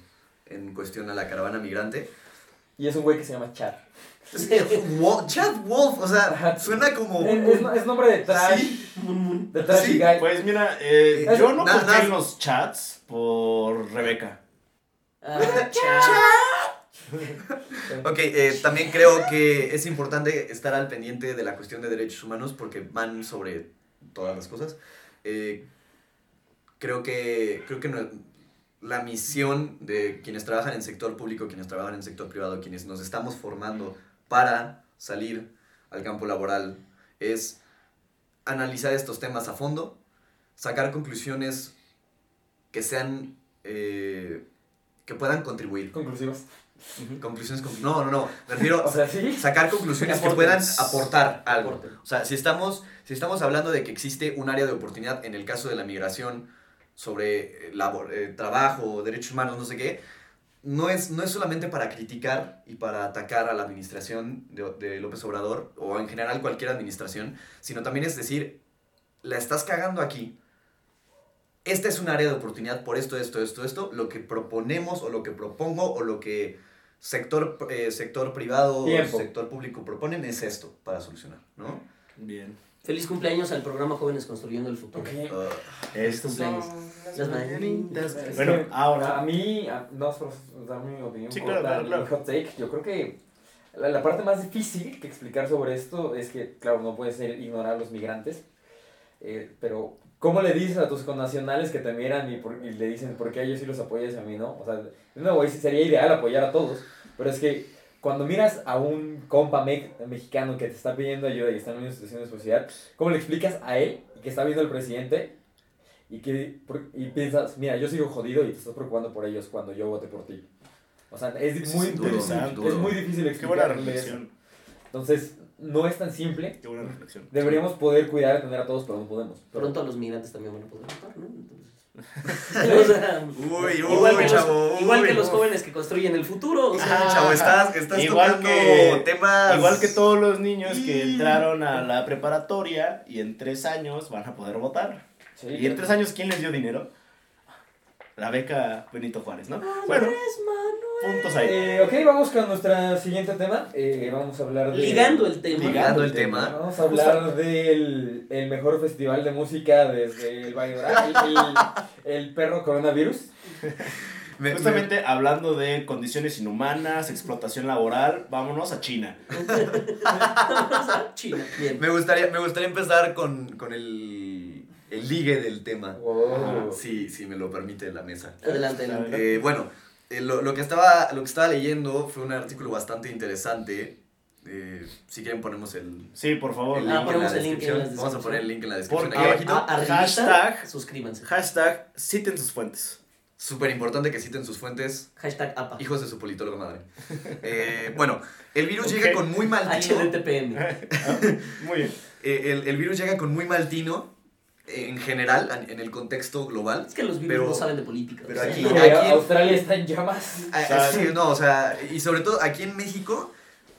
en cuestión a la caravana migrante.
Y es un güey que se llama Chad.
Wo- Chad Wolf, o sea, suena como...
Es, es- es nombre de trash.
Sí.
De trash
Sí,
guy.
Pues mira, eh,
Eh,
yo no
na-
los chats por Rebeca.
Ah, cha.
Ok, eh, también creo que es importante estar al pendiente de la cuestión de derechos humanos porque van sobre todas las cosas. Eh, creo que, creo que no- la misión de quienes trabajan en sector público, quienes trabajan en sector privado, quienes nos estamos formando para salir al campo laboral es analizar estos temas a fondo, sacar conclusiones que sean, eh, que puedan contribuir.
Conclusivas.
Conclusiones, con- no, no, no, me refiero
O sea, sí.
sacar conclusiones
Que
puedan aportar algo.
Aporten.
O sea, si estamos, si estamos hablando de que existe un área de oportunidad en el caso de la migración sobre eh, labor, eh, trabajo, derechos humanos, no sé qué, no es, no es solamente para criticar y para atacar a la administración de, de López Obrador o en general cualquier administración, sino también es decir, la estás cagando aquí. Esta es un área de oportunidad por esto, esto, esto, esto. Lo que proponemos o lo que propongo o lo que sector, eh, sector privado o sector público proponen es esto para solucionar, ¿no?
Bien.
Feliz cumpleaños al programa Jóvenes Construyendo el Futuro.
Ok.
Ah,
Estos
cumpleaños. Las mañanitas.
Es
Bueno,
que
ahora-
A mí, a- no, por dar mi opinión
Sí,
corta,
claro, claro,
mi hot take, yo creo que la, la parte más difícil que explicar sobre esto es que, claro, no puede ser ignorar a los migrantes, eh, pero ¿cómo le dices a tus connacionales que te miran y, por- y le dicen por qué a ellos sí los apoyas y a mí no? O sea, de nuevo, ahí sí sería ideal apoyar a todos, pero es que cuando miras a un compa me- mexicano que te está pidiendo ayuda y está en una situación de sociedad, ¿cómo le explicas a él que está viendo el presidente y que y piensas, mira, yo sigo jodido y te estás preocupando por ellos cuando yo vote por ti? O sea, es muy,
es
difícil,
interesante.
es muy difícil
Qué buena reflexión.
Entonces, no es tan simple.
Qué buena reflexión.
Deberíamos poder cuidar y atender a todos, pero no podemos.
Pronto los migrantes también van a poder votar, ¿no? Entonces, o sea,
Uy,
igual, que
chavo,
los, igual
uy.
que los jóvenes que construyen el futuro. O sea,
Ah, chavo, estás, estás
Igual
tocando
que-
temas...
Igual que todos los niños que entraron a la preparatoria y en tres años van a poder votar.
Sí,
Y en tres años, ¿quién les dio dinero? La beca Benito Juárez, ¿no?
Andrés
Bueno,
Manuel.
puntos ahí.
Eh, ok, vamos con nuestro siguiente tema. Eh, vamos a hablar de...
Ligando el tema.
Ligando el tema.
Vamos a hablar del el mejor festival de música desde el Valle el, el perro coronavirus.
Me-
Justamente hablando de condiciones inhumanas, explotación laboral, vámonos a China.
China. Bien.
Me, me gustaría, me gustaría empezar con, con el, el ligue del tema.
Wow.
Sí, sí, me lo permite la mesa.
Adelante, adelante.
Eh, bueno, eh, lo, lo que estaba, lo que estaba leyendo fue un artículo bastante interesante. Eh, si quieren ponemos el,
Sí, por favor.
el
Ah,
link en la
el link en
descripción.
la
Vamos a poner el link en la descripción.
Porque-
abajito.
Ah,
Hashtag-
suscríbanse.
Hashtag citen sus fuentes.
Súper importante que citen sus fuentes.
Hashtag APA.
Hijos de su politólogo madre. Eh, bueno, el virus llega con muy mal tino.
HDTPM.
Muy bien.
Eh, el, el virus llega con muy mal tino en general, en- en el contexto global.
Es que los virus
Pero-
no saben de política.
pero aquí-
no.
Eh,
aquí-
Australia está en llamas.
Ah,
sea,
sí, no, o sea, y sobre todo aquí en México,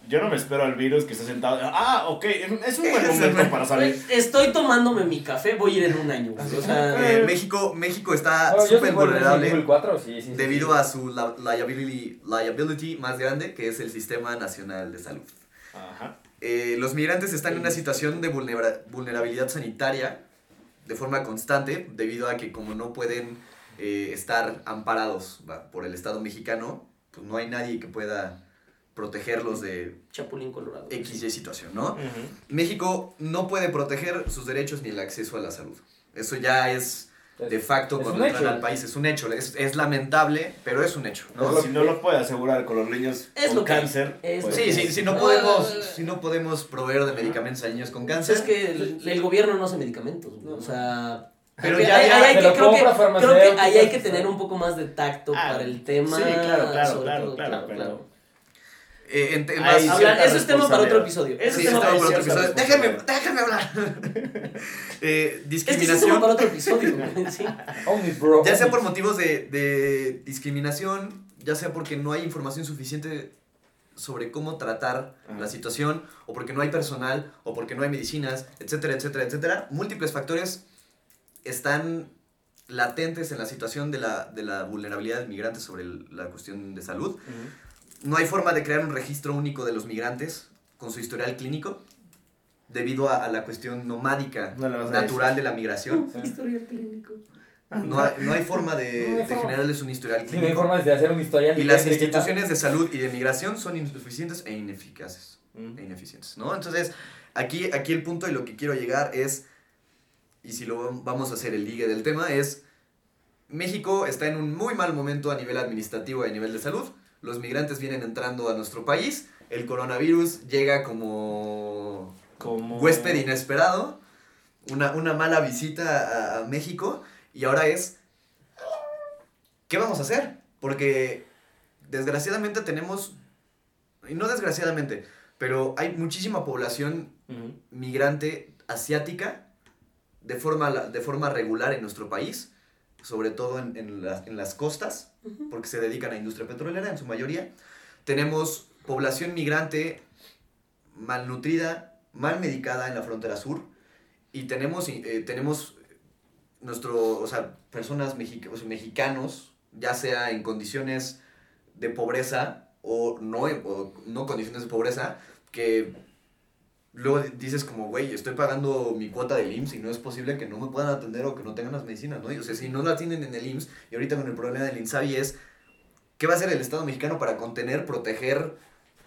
Yo no me espero al virus que está sentado. Ah, ok. Es un buen momento para salir.
Estoy tomándome mi café, voy a ir en un año. O sea,
eh, México, México está
Bueno,
súper vulnerable
Evil 4, sí, sí, sí,
debido
sí.
a su la- liability, liability más grande, que es el Sistema Nacional de Salud.
Ajá.
Eh, los migrantes están en una situación de vulnera- vulnerabilidad sanitaria de forma constante debido a que como no pueden eh, estar amparados va, por el Estado mexicano, pues no hay nadie que pueda protegerlos de
Chapulín Colorado.
X y situación, ¿no? México no puede proteger sus derechos ni el acceso a la salud. Eso ya es de facto
es
cuando entran
hecho.
al país. Es un hecho. Es, es lamentable, pero es un hecho. ¿no?
Si no lo puede asegurar con los niños
Es
con
lo
cáncer.
Es
pues,
Sí, sí, si no
Ah.
podemos, si no podemos proveer de medicamentos a niños con cáncer.
Es que el, el gobierno no hace medicamentos. güey. O sea.
Pero
creo que
ya-
hay que- creo, que, creo ahí hay que tener un poco más de tacto
Ah,
para el tema.
sí, claro, claro,
sobre
claro,
todo,
claro, pero-
Eh, en temas-
eso es tema para otro episodio.
Eso
Ese
Sí,
es tema para otro
episodio. Déjenme,
responsabilidad.
déjenme hablar. Eh,
Es que ese es tema
discriminación.
para otro episodio. güey, sí.
Only, bro.
Ya sea por motivos de, de discriminación, ya sea porque no hay información suficiente sobre cómo tratar
Ajá.
la situación, o porque no hay personal, o porque no hay medicinas, etcétera, etcétera, etcétera. Múltiples factores están latentes en la situación de la, de la vulnerabilidad del migrante sobre el- la cuestión de salud. No hay forma de crear un registro único de los migrantes con su historial clínico debido a, a la cuestión nomádica
No
natural de la migración.
Historial clínico.
No hay, no hay forma de,
No hay
de
forma.
generarles un historial
Sí, no hay
clínico.
formas de hacer un historial.
Y las instituciones de salud y de migración son insuficientes e ineficaces.
Ujú.
E ineficientes, ¿no? Entonces, aquí, aquí el punto y lo que quiero llegar es, y si lo vamos a hacer el ligue del tema, es México está en un muy mal momento a nivel administrativo y a nivel de salud. Los migrantes vienen entrando a nuestro país. El coronavirus llega como
Como...
huésped inesperado. Una, una mala visita a, a México. Y ahora es, ¿qué vamos a hacer? Porque desgraciadamente tenemos, y no desgraciadamente, pero hay muchísima población migrante asiática de forma, de forma regular en nuestro país sobre todo en, en las- en las costas, porque se dedican a industria petrolera en su mayoría. Tenemos población migrante malnutrida, mal medicada en la frontera sur. Y tenemos, eh, tenemos nuestro, o sea, personas mexica- o sea, mexicanos, ya sea en condiciones de pobreza o no, o no condiciones de pobreza, que luego dices como, güey, estoy pagando mi cuota del IMSS y no es posible que no me puedan atender o que no tengan las medicinas, ¿no? Y, o sea, si no la tienen en el IMSS, y ahorita con el problema del INSABI es, ¿qué va a hacer el Estado mexicano para contener, proteger,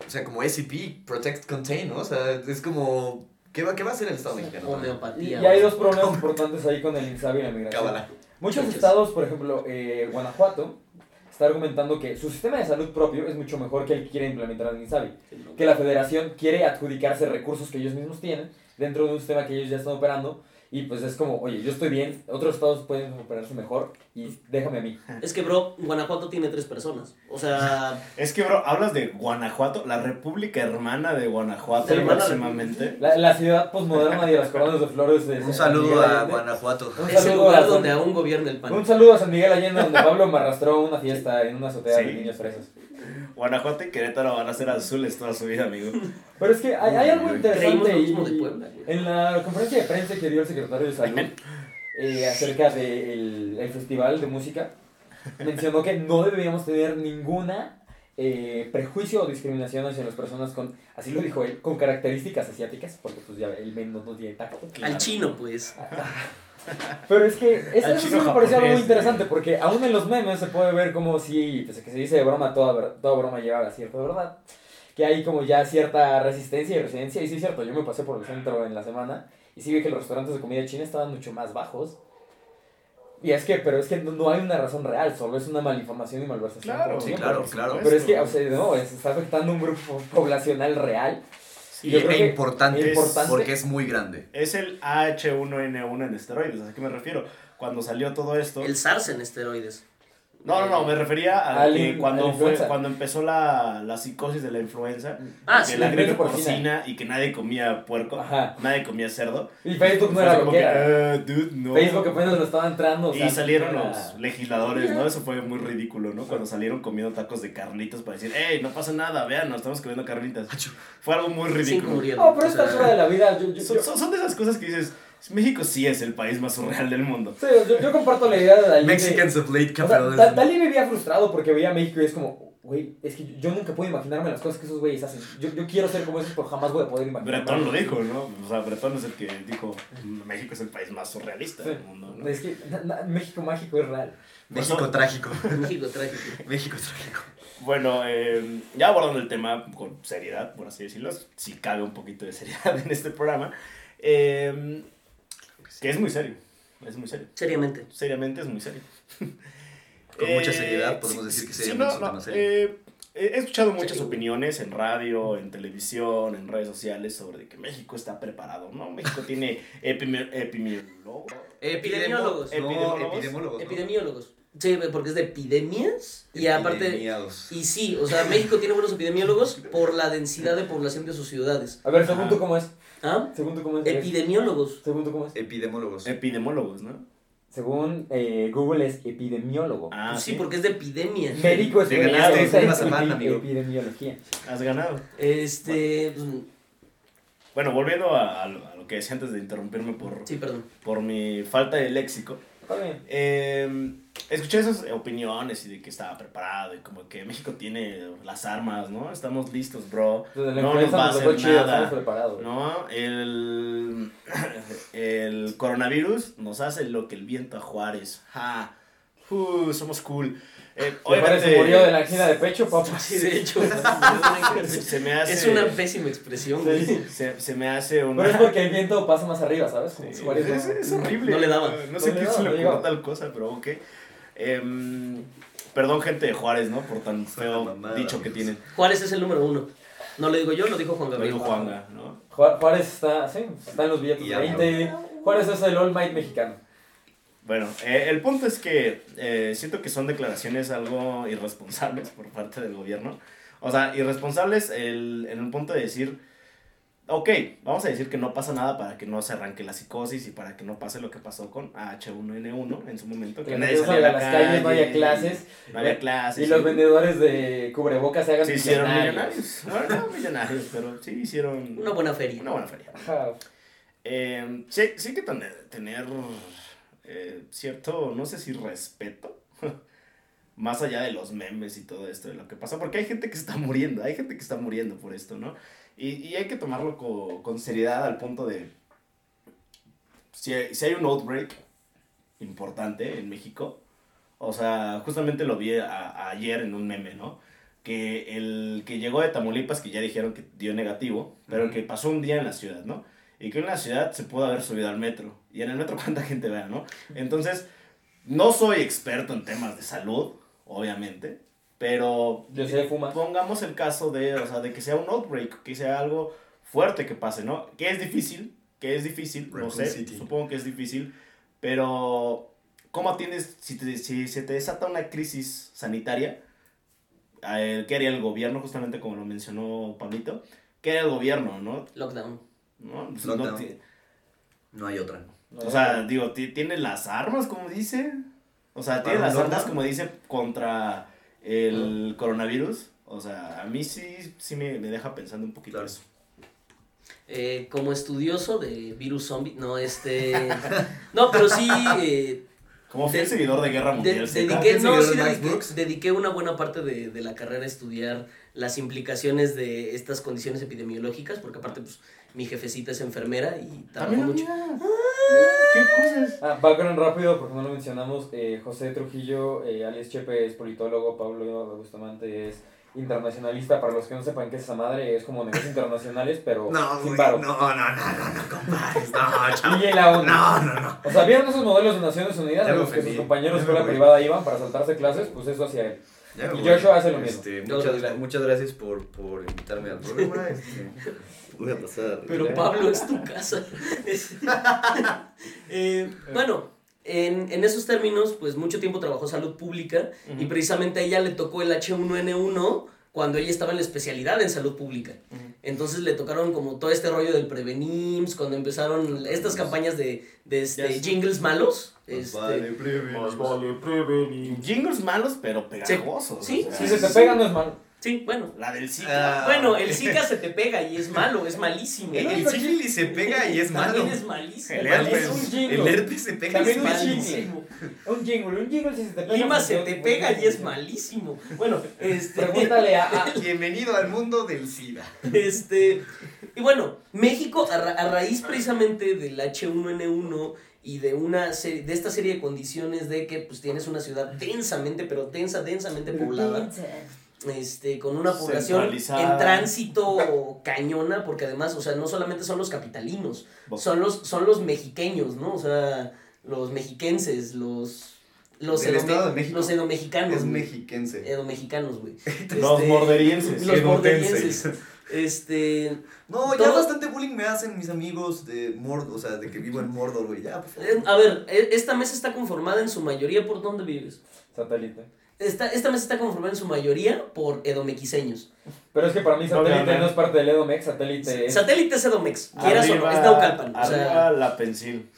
o sea, como SCP, Protect, Contain, ¿no? O sea, es como, ¿qué va, qué va a hacer el Estado mexicano?
Y,
Homeopatía.
y hay dos problemas importantes ahí con el INSABI y la migración.
Cábala.
Muchos
Muchos.
estados, por ejemplo, eh, Guanajuato, está argumentando que su sistema de salud propio es mucho mejor que el que quiere implementar el INSABI. Que la federación quiere adjudicarse recursos que ellos mismos tienen dentro de un sistema que ellos ya están operando. Y pues es como, oye, yo estoy bien, otros estados pueden operarse mejor y déjame a mí.
Es que, bro, Guanajuato tiene tres personas. O sea,
Es que, bro, hablas de Guanajuato, la república hermana de Guanajuato próximamente.
La, la ciudad posmoderna de las coronas de flores de
Un saludo a
Allende.
Guanajuato.
Un
es el
saludo
lugar
a
donde
San-
aún gobierna el PAN.
Un saludo a San Miguel Allende donde Pablo me arrastró una fiesta en una azotea de niños fresas.
Guanajuato y Querétaro van a ser azules toda su vida, amigo.
Pero es que hay, hay algo interesante y,
mismo de Puebla.
en la conferencia de prensa que dio el secretario de salud eh, acerca del el festival de música mencionó que no deberíamos tener ninguna eh, prejuicio o discriminación hacia las personas con, así lo dijo él, con características asiáticas, porque pues ya el men no, no tiene tacto.
Al chino, pues.
Pero es que eso, eso sí me pareció algo muy interesante, porque aún en los memes se puede ver como si, pues que se dice de broma, toda, toda broma lleva cierta verdad. Que hay como ya cierta resistencia y residencia, y sí es cierto, yo me pasé por el centro en la semana y sí vi que los restaurantes de comida china estaban mucho más bajos. Y es que, pero es que no, no hay una razón real, solo es una malinformación y malversación.
Claro,
sí, claro, claro.
Pero es que, o sea, no, es- está afectando a un grupo poblacional real.
Y es
que
importante,
importante.
porque es muy grande.
Es el H1N1 en esteroides, ¿a qué me refiero? Cuando salió todo esto...
El SARS en esteroides.
No, no, no, me refería a
Al
que cuando, fue,
influenza.
cuando empezó la, la psicosis de la influenza,
Ah,
que
sí,
la
la
gripe
porcina.
porcina y que nadie comía puerco,
Ajá.
nadie comía cerdo.
Y Facebook no era lo que era.
"Ah, dude, no".
Facebook apenas lo estaba entrando. o
Y
sea,
salieron
no era-
los legisladores, ¿no? Eso fue muy ridículo, ¿no? Cuando salieron comiendo tacos de carnitas para decir, hey, no pasa nada, vean, nos estamos comiendo carnitas. Fue algo muy ridículo.
murieron.
No, pero
o
esta altura de la vida, yo, yo,
Son,
yo-
son- son de esas cosas que dices, México sí es el país más surreal del mundo.
sí, yo, yo comparto la idea de Dalí.
Mexicans of late
o sea,
capitalism.
Da- Dalí vivía frustrado porque veía a México y es como, güey, es que yo nunca puedo imaginarme las cosas que esos güeyes hacen. Yo, yo quiero ser como esos, pero jamás voy a poder imaginarme.
Bretón lo dijo, ¿no? O sea, Bretón es el que dijo, México es el país más surrealista
Sí.
del mundo, ¿no?
Es que na- na- México mágico es real.
México trágico.
México trágico.
México trágico.
Bueno, eh, ya abordando el tema con seriedad, por así decirlo, si cabe un poquito de seriedad en este programa, eh, que es muy serio, es muy serio.
Seriamente.
Seriamente es muy serio.
Con
Eh,
mucha seriedad podemos
sí,
decir que
sí,
seriamente
no,
es un
no,
tema serio.
eh, he escuchado muchas opiniones en radio, en televisión, en redes sociales sobre de que México está preparado, ¿no? México tiene epime- epidemiólogos.
Epidemiólogos.
No,
Epidemiólogos.
epidemiólogos.
Sí, porque es de epidemias. Y aparte.
Epidemiados.
Y sí, o sea, México tiene buenos epidemiólogos por la densidad de población de sus ciudades.
A ver, tú cómo es.
¿Ah?
Según tú cómo es.
Epidemiólogos.
Según tú cómo es.
Epidemiólogos.
Epidemiólogos, ¿no?
Según eh, Google es epidemiólogo.
Ah,
Pues sí, porque es de epidemia.
Médico
amigo.
epidemiología.
Has ganado.
Este.
Bueno, volviendo a, a lo, a lo que decía antes de interrumpirme por,
sí, perdón.
por mi falta de léxico.
Está bien.
Eh, escuché esas opiniones y de que estaba preparado y como que México tiene las armas, ¿no? Estamos listos, bro.
Desde
No nos va a hacer
chido,
nada. No, el, el coronavirus nos hace lo que el viento a Juárez. Ja. Uh, somos cool. Eh,
¿Te parece murió de la angina de pecho, papá?
Sí, de hecho.
se me hace,
es una pésima expresión, güey.
Sí.
se, se me hace una...
Pero es porque el viento pasa más arriba, ¿sabes? Como
Sí, es, horrible.
No le daba.
No sé
No
qué se
no
le ocurrió tal cosa, pero ok. Em, perdón, gente de Juárez, ¿no? Por tan feo
mamada,
dicho que tienen.
Juárez es el número uno. No lo digo yo, lo dijo Juan
Lo
Gabriel.
dijo Juanga, ¿no?
Ju- Juárez está, sí, está en los billetes
Y
de
ya,
20. Juárez es el All Might mexicano.
Bueno, eh, el punto es que eh, siento que son declaraciones algo irresponsables por parte del gobierno. O sea, irresponsables el, en un punto de decir, ok, vamos a decir que no pasa nada para que no se arranque la psicosis y para que no pase lo que pasó con H1N1 en su momento.
Que
Que
no
nadie
salga a las calles, no haya clases.
No había clases.
Y los
sí.
vendedores de cubrebocas se hagan
Se hicieron
millonarios.
millonarios. Bueno, no millonarios, pero sí hicieron
Una buena feria.
una buena feria. Eh, sí, sí que tener, tener eh, cierto, no sé si respeto, más allá de los memes y todo esto de lo que pasa, porque hay gente que está muriendo, hay gente que está muriendo por esto, ¿no? Y, y hay que tomarlo co- con seriedad al punto de, si hay, si hay un outbreak importante en México, o sea, justamente lo vi a- ayer en un meme, ¿no? Que el que llegó de Tamaulipas, que ya dijeron que dio negativo, pero
Ujú.
que pasó un día en la ciudad, ¿no? Y que en la ciudad se pudo haber subido al metro. Y en el metro cuánta gente vea, ¿no? Entonces, no soy experto en temas de salud, obviamente, pero
Yo sé de fuma.
pongamos el caso de, o sea, de que sea un outbreak, que sea algo fuerte que pase, ¿no? Que es difícil, que es difícil, no sé,
City.
supongo que es difícil, pero ¿cómo atiendes si, te- si se te desata una crisis sanitaria? Eh, ¿Qué haría el gobierno, justamente como lo mencionó Pablito? ¿Qué haría el gobierno, no?
Lockdown.
¿No? Pues no
Lockdown.
ti-
No hay otra.
o sea, digo, ti- tiene las armas, como dice. O sea, tiene
¿Para
las armas, como dice, contra el coronavirus. O sea, a mí sí, sí me, me deja pensando un poquito
Claro.
eso.
Eh, como estudioso de virus zombie, no, este... No, pero sí... eh,
Como fiel
De-
seguidor de Guerra Mundial Z.
dediqué,
¿Quién
no,
seguidor
sí
de Max
dediqué,
Brooks?
dediqué una buena parte de, de la carrera a estudiar las implicaciones de estas condiciones epidemiológicas, porque aparte, pues, mi jefecita es enfermera y trabajó
También
mucho.
mira. ¿Qué cosas?
Ah, background rápido, porque no lo mencionamos. eh, José Trujillo, eh, alias Chepe, es politólogo. Pablo Bustamante es internacionalista. Para los que no sepan qué es esa madre, es como negocios internacionales, pero
No,
sin paro.
no, no, no, no, no compares. No, chavo.
Y la ONU.
No, no, no.
O sea, ¿vieron esos modelos de Naciones Unidas
Ya
en los que sus compañeros de escuela privada iban para saltarse clases? Pues eso hacía él.
Ya.
Joshua hace lo mismo.
Este, muchas, gracias por, por invitarme al programa. Este, voy a pasar.
Pero Pablo, es tu casa. Eh, bueno, en, en esos términos, pues mucho tiempo trabajó salud pública y precisamente a ella le tocó el H1N1 cuando ella estaba en la especialidad en salud pública. Entonces le tocaron como todo este rollo del Prevenims, cuando empezaron estas campañas de, de este, jingles malos.
Más
este,
vale prevenir.
Jingles malos, pero pegajosos.
Sí,
o sea,
Si se te pega, no es malo.
Sí, bueno.
La del Zika.
Ah.
Bueno, el Zika se te pega y es malo, es malísimo.
El, el sífilis se pega y es malo.
También es malísimo.
El
Es
herpes,
un jingle.
el herpes se pega y es
También un
malísimo.
Un jingle, un jingle si se te pega.
Lima se te pega y es malísimo. Bueno, este.
Pregúntale a, a-
Bienvenido al mundo del SIDA.
Este. Y bueno, México, a, ra- a raíz precisamente del H1N1 y de una serie, de esta serie de condiciones de que pues tienes una ciudad densamente, pero densa, densamente poblada. Este, con una población en tránsito cañona, porque además, o sea, no solamente son los capitalinos, son los, son los mexiqueños, ¿no? O sea, los mexiquenses, los. Los,
Del
edome-
Estado de México.
los edomexicanos.
Es
güey.
mexiquense.
Edomexicanos, güey.
Los
Este,
morderienses.
Los morderienses. Este.
No, ya
Todo-
bastante bullying me hacen mis amigos de Mordor, o sea, de que vivo en Mordor, güey. Ya, por favor.
eh, A ver, e- esta mesa está conformada en su mayoría por dónde vives.
satélite.
Esta, esta mesa está conformada en su mayoría por edomequiseños.
Pero es que para mí satélite no es parte del Edomex, satélite es...
Satélite es edomex, quieras o no, es Naucalpan. O sea,
la pensil.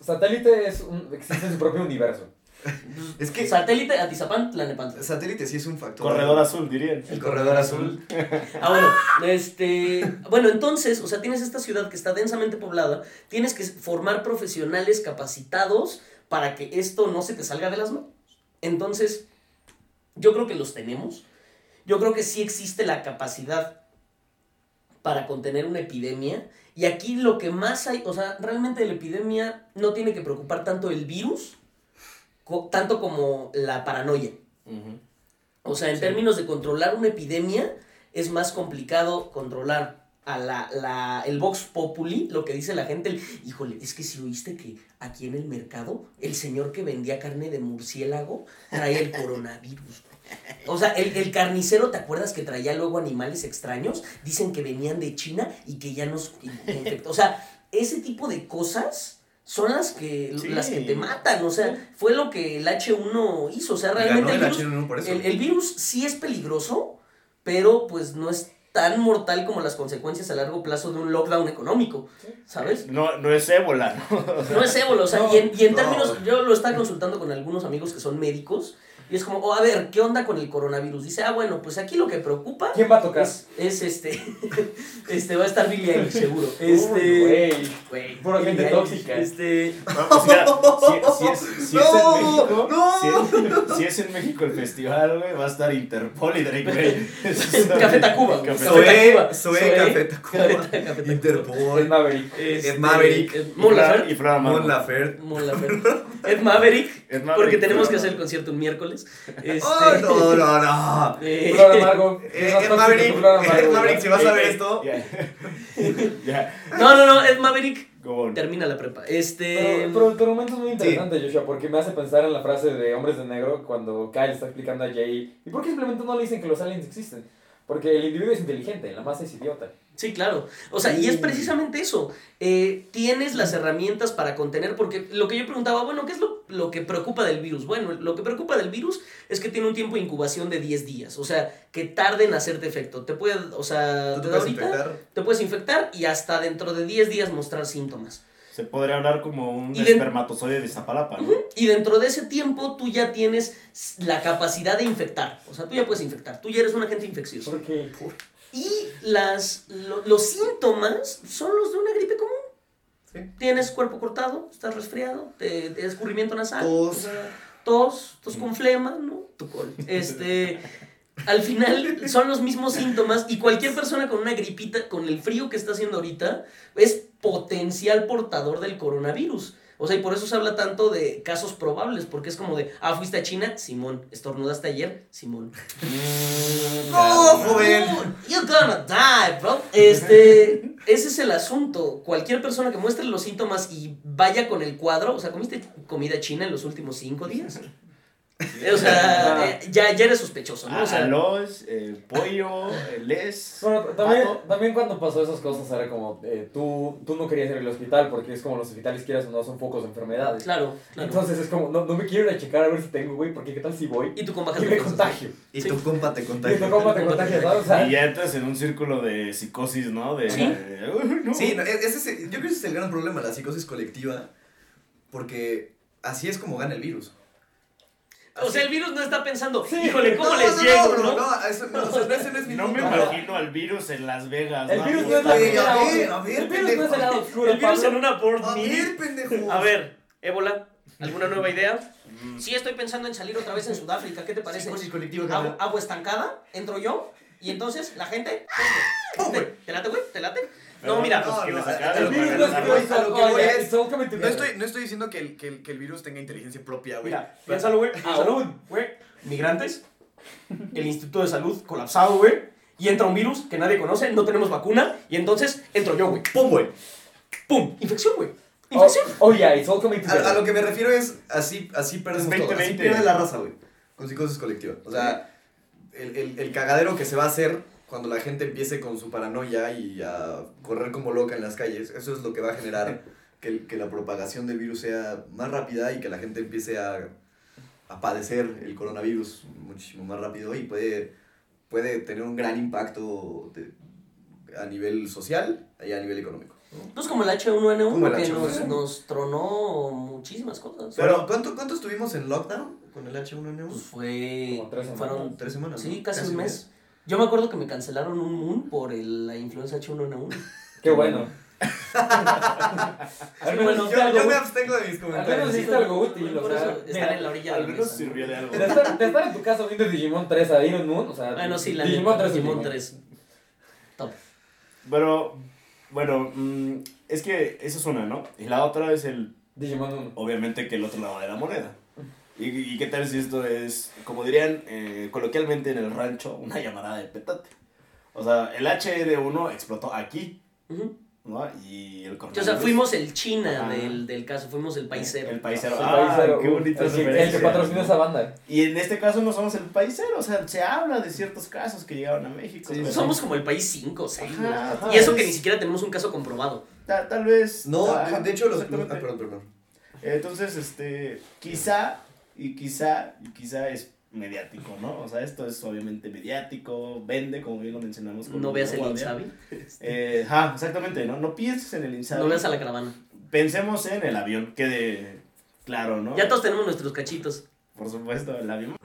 Satélite es un, existe en su propio universo.
Es que
satélite, Atizapán, Tlanepantla.
satélite sí es un factor.
Corredor azul, dirían.
El corredor azul.
Ah, bueno, este, bueno, entonces, o sea, tienes esta ciudad que está densamente poblada, tienes que formar profesionales capacitados para que esto no se te salga de las manos. Entonces, yo creo que los tenemos. Yo creo que sí existe la capacidad para contener una epidemia. Y aquí lo que más hay, o sea, realmente la epidemia no tiene que preocupar tanto el virus, co- tanto como la paranoia. O sea, en términos de controlar una epidemia, es más complicado controlar a la, la, el Vox Populi, lo que dice la gente, el, híjole, es que si oíste que aquí en el mercado, el señor que vendía carne de murciélago trae el coronavirus. O sea, el, el carnicero, ¿te acuerdas que traía luego animales extraños? Dicen que venían de China y que ya nos infectó. O sea, ese tipo de cosas son las que,
Sí.
las que te matan. O sea, fue lo que el H1 hizo. O sea, realmente
el
virus,
H1N1 por eso.
el, el virus sí es peligroso, pero pues no es tan mortal como las consecuencias a largo plazo de un lockdown económico, ¿sabes?
No, no es ébola, ¿no? O sea,
No es ébola, o sea,
No,
y en, y en
no,
términos, yo lo estaba consultando con algunos amigos que son médicos, y es como, oh, a ver, ¿qué onda con el coronavirus? Dice, ah, bueno, pues aquí lo que preocupa
¿Quién va a tocar?
es, es este, este, va a estar Billie Eilish, seguro. Este,
güey.
güey,
Pura gente tóxica.
Este,
No, o sea, si, si es, si es en
No,
México,
no.
Si, es, si es en México el festival, güey, va a estar Interpol y Drake Bell.
Café Tacuba.
Café Tacuba.
Tacuba.
Soe,
Soe,
Café Tacuba. Interpol,
Maverick.
Este,
Ed Maverick.
Ed-
Y
Mon
Flora-
Laferte.
Y Magno.
Mon Laferte.
Mon Laferte. Ed Maverick. Porque tenemos que hacer el concierto un miércoles. Este,
Oh, no, no, no.
eh.
Eh, Ed Maverick, Ed Maverick,
¿no?
si vas a ver
Eh, eh,
esto.
No, no, no, Ed Maverick termina la prepa. Este.
Pero, pero tu argumento es muy interesante, Joshua, porque me hace pensar en la frase de Hombres de Negro cuando Kyle está explicando a Jay. ¿Y por qué simplemente no le dicen que los aliens existen? Porque el individuo es inteligente, la masa es idiota.
Sí, claro. O sea, y es
Mm.
precisamente eso. Eh, tienes las herramientas para contener, porque lo que yo preguntaba, bueno, ¿qué es lo, lo que preocupa del virus? Bueno, lo que preocupa del virus es que tiene un tiempo de incubación de 10 días. O sea, que tarde en hacerte efecto. Te puede, o sea,
¿Tú
te
puedes
ahorita,
infectar?
te puedes infectar y hasta dentro de 10 días mostrar síntomas.
Se podría hablar como un
Y de-
espermatozoide de Zapalapa, ¿no?
Y dentro de ese tiempo tú ya tienes la capacidad de infectar. O sea, tú ya puedes infectar. Tú ya eres un agente infeccioso.
Porque
Y las, lo- los síntomas son los de una gripe común.
Sí.
Tienes cuerpo cortado, estás resfriado, te, te- escurrimiento nasal,
Tos.
o sea, tos, tos con flema, ¿no? Tu col. Este, al final son los mismos síntomas y cualquier persona con una gripita, con el frío que está haciendo ahorita, es potencial portador del coronavirus. O sea, y por eso se habla tanto de casos probables, porque es como de, ah, fuiste a China, Simón, estornudaste ayer, Simón.
No, joven.
You're gonna die, bro. Este, ese es el asunto. Cualquier persona que muestre los síntomas y vaya con el cuadro, o sea, ¿comiste comida china en los últimos cinco días? O sea,
Ah.
eh, ya, ya eres sospechoso, ¿no? O sea,
Alos, eh, pollo, eh, les.
Bueno, también,
pato.
también cuando pasó esas cosas era como, eh, tú, tú no querías ir al hospital porque es como los hospitales quieras o no son focos de enfermedades.
claro, claro.
Entonces es como, no, no me quiero ir a checar a ver si tengo, güey, porque qué tal si voy
y tú con bajas
y me contagio.
Y
Sí.
tu compa te
Y
contagia.
tú cómo te contagias, ¿sabes? O sea,
Y ya entras en un círculo de psicosis, ¿no? De,
Sí.
de, "Uy, no".
Sí, no, e- ese es, yo creo que ese es el gran problema, la psicosis colectiva, porque así es como gana el virus.
O sea, el virus no está pensando,
Sí.
híjole, ¿cómo
no,
les
no,
llego,
no,
no?
no, eso, no, o sea, ese no es mi
No me imagino al virus en Las Vegas.
el virus no es la primera
a ver, a ver,
El virus no es el lado oscuro,
El virus en una board
A ver, pendejo.
A ver, ébola, ¿alguna nueva idea?
Mm.
Sí, estoy pensando en salir otra vez en Sudáfrica, ¿qué te parece?
Colectiva,
Agua, estancada, entro yo, y entonces la gente.
¡Pum, güey!
¿Te late, güey? ¿Te late? No, mira.
pues,
no,
le
no,
sacaron
El
a
virus
para
no es
ganar.
a lo que
curioso,
voy
oye,
es-
it's all coming
No
together.
estoy, no estoy diciendo que el, que, el, que el virus tenga inteligencia propia, güey.
Mira, piénsalo, güey.
Aún.
güey. Migrantes, el Instituto de Salud colapsado, güey. Y entra un virus que nadie conoce, no tenemos vacuna, y entonces entro yo, güey.
¡Pum, güey!
¡Pum! Infección, güey.
Oh,
Infección.
oh, yeah, it's all coming together.
A, a lo que me refiero es, así, así perdemos
Es
todo. Así
2020.
pierde la raza, güey. Con psicosis colectiva. O sea, el, el, el cagadero que se va a hacer cuando la gente empiece con su paranoia y a correr como loca en las calles, eso es lo que va a generar que, que la propagación del virus sea más rápida y que la gente empiece a, a padecer el coronavirus muchísimo más rápido y puede, puede tener un gran impacto de- a nivel social y a nivel económico. ¿no?
Pues como el H1N1
Como el
que
H1N1.
nos, nos tronó muchísimas cosas.
Pero, ¿cuánto, ¿cuánto estuvimos en lockdown con el H1N1?
Pues fue.
Como tres semanas.
fueron
Tres semanas.
Sí,
¿no?
casi, un mes. Yo me acuerdo que me cancelaron un moon por el- la influenza H1N1.
Qué bueno. Al menos
Yo,
algo
yo me abstengo de mis
Al
comentarios.
menos hiciste algo útil, o sea, mira,
en la orilla
Al menos sirvió de algo.
De estar, de estar en tu casa viendo Digimon 3 a Iron Moon, o sea,
Bueno, sí, la
Digimon 3 es
Digimon
Digimon.
3. Top.
Pero, bueno, mm, es que esa es una, ¿no? Y la otra es el,
Digimon 1.
obviamente, que el otro lado de la moneda. ¿Y, y qué tal si esto es, como dirían eh, coloquialmente en el rancho, una llamada de petate? O sea, el HD1 explotó aquí. ¿no? Y el
O sea, fuimos el China del, del caso, fuimos el paisero.
El paisero.
El
Ah,
paisero,
qué
uh,
bonito
el que, el que patrocina esa banda.
Y en este caso no somos el paisero, o sea, se habla de ciertos casos que llegaron a México.
Sí,
Somos como el país 5 o 6.
Ajá,
Ajá,
Y eso que ni siquiera tenemos un caso comprobado.
ta- tal vez...
No,
ah,
de hecho, los. Ah, perdón, perdón.
Entonces, este, quizá, y quizá, quizá es mediático, ¿no? O sea, esto es obviamente mediático, vende, como bien lo mencionamos. con
No veas el. Insabi.
Eh, ajá, exactamente, ¿no? No pienses en el Insabi.
No veas a la caravana.
Pensemos en el avión, quede claro, ¿no?
Ya todos tenemos nuestros cachitos.
Por supuesto, el avión.